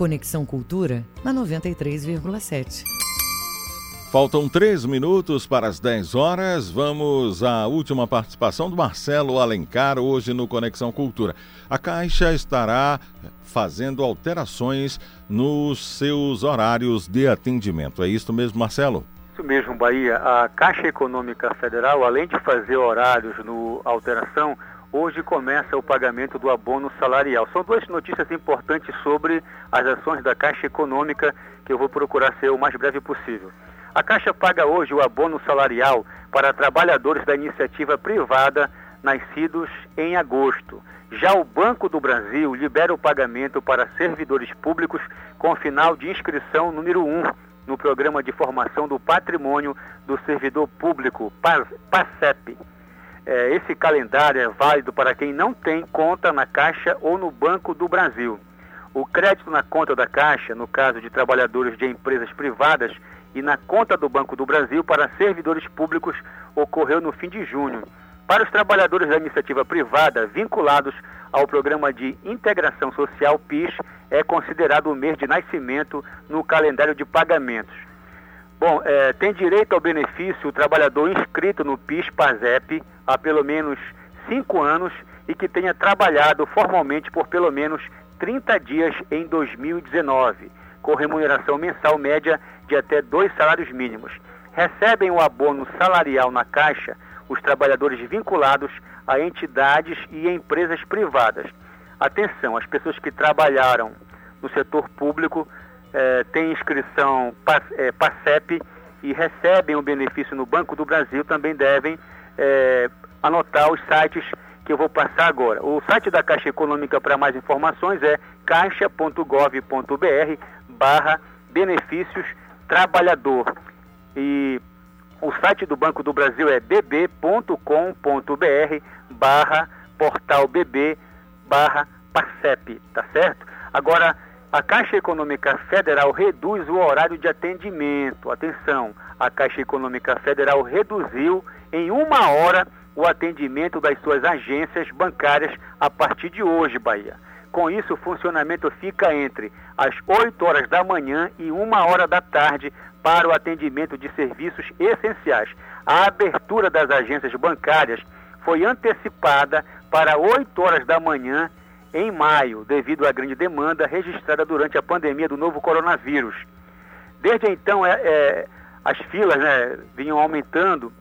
Conexão Cultura na 93,7. Faltam três minutos para as 10 horas. Vamos à última participação do Marcelo Alencar hoje no Conexão Cultura. A Caixa estará fazendo alterações nos seus horários de atendimento. É isso mesmo, Marcelo? Isso mesmo, Bahia. A Caixa Econômica Federal, além de fazer horários no alteração, hoje começa o pagamento do abono salarial. São duas notícias importantes sobre as ações da Caixa Econômica que eu vou procurar ser o mais breve possível. A Caixa paga hoje o abono salarial para trabalhadores da iniciativa privada nascidos em agosto. Já o Banco do Brasil libera o pagamento para servidores públicos com final de inscrição número 1 no Programa de Formação do Patrimônio do Servidor Público, PAS- PASEP. É, esse calendário é válido para quem não tem conta na Caixa ou no Banco do Brasil. O crédito na conta da Caixa, no caso de trabalhadores de empresas privadas, e na conta do Banco do Brasil para servidores públicos ocorreu no fim de junho. Para os trabalhadores da iniciativa privada vinculados ao Programa de Integração Social PIS, é considerado o mês de nascimento no calendário de pagamentos. Bom, eh, tem direito ao benefício o trabalhador inscrito no PIS-PASEP há pelo menos cinco anos e que tenha trabalhado formalmente por pelo menos 30 dias em 2019, com remuneração mensal média de até dois salários mínimos. Recebem o abono salarial na Caixa os trabalhadores vinculados a entidades e empresas privadas. Atenção, as pessoas que trabalharam no setor público eh, têm inscrição eh, PASEP e recebem o benefício no Banco do Brasil também devem eh, anotar os sites que eu vou passar agora. O site da Caixa Econômica para mais informações é caixa.gov.br barra benefícios trabalhador. E o site do Banco do Brasil é bb.com.br barra portal bb barra PASEP, tá certo? Agora, a Caixa Econômica Federal reduz o horário de atendimento. Atenção, a Caixa Econômica Federal reduziu em uma hora o atendimento das suas agências bancárias a partir de hoje, Bahia. Com isso, o funcionamento fica entre as 8 horas da manhã e 1 hora da tarde para o atendimento de serviços essenciais. A abertura das agências bancárias foi antecipada para 8 horas da manhã em maio, devido à grande demanda registrada durante a pandemia do novo coronavírus. Desde então, é, é, as filas né, vinham aumentando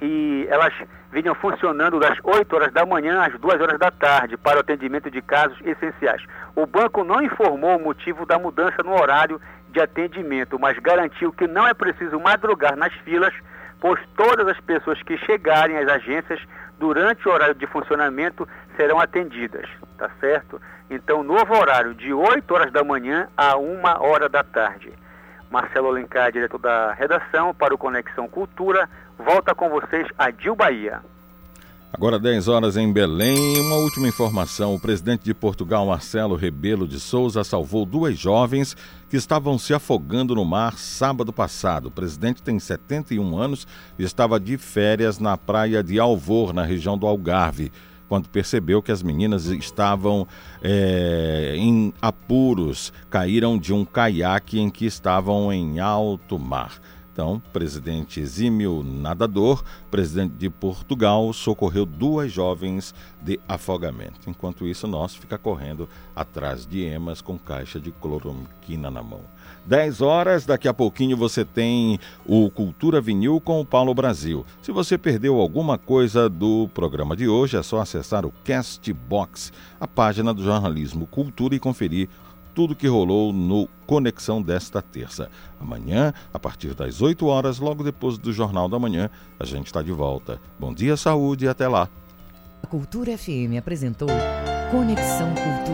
e elas vinham funcionando das 8 horas da manhã às 2 horas da tarde para o atendimento de casos essenciais. O banco não informou o motivo da mudança no horário de atendimento, mas garantiu que não é preciso madrugar nas filas, pois todas as pessoas que chegarem às agências durante o horário de funcionamento serão atendidas, tá certo? Então, novo horário de 8 horas da manhã a 1 hora da tarde. Marcelo Alencar, diretor da redação, para o Conexão Cultura. Volta com vocês a Dil Bahia. Agora 10 horas em Belém. Uma última informação: o presidente de Portugal, Marcelo Rebelo de Souza, salvou duas jovens que estavam se afogando no mar sábado passado. O presidente tem 71 anos e estava de férias na praia de Alvor, na região do Algarve quando percebeu que as meninas estavam é, em apuros, caíram de um caiaque em que estavam em alto mar. Então, presidente exímio nadador, presidente de Portugal, socorreu duas jovens de afogamento. Enquanto isso, nós fica correndo atrás de emas com caixa de cloroquina na mão. 10 horas, daqui a pouquinho você tem o Cultura Vinil com o Paulo Brasil. Se você perdeu alguma coisa do programa de hoje, é só acessar o Castbox, a página do jornalismo Cultura e conferir tudo que rolou no Conexão desta terça. Amanhã, a partir das 8 horas, logo depois do Jornal da Manhã, a gente está de volta. Bom dia, saúde e até lá. A Cultura FM apresentou Conexão Cultura.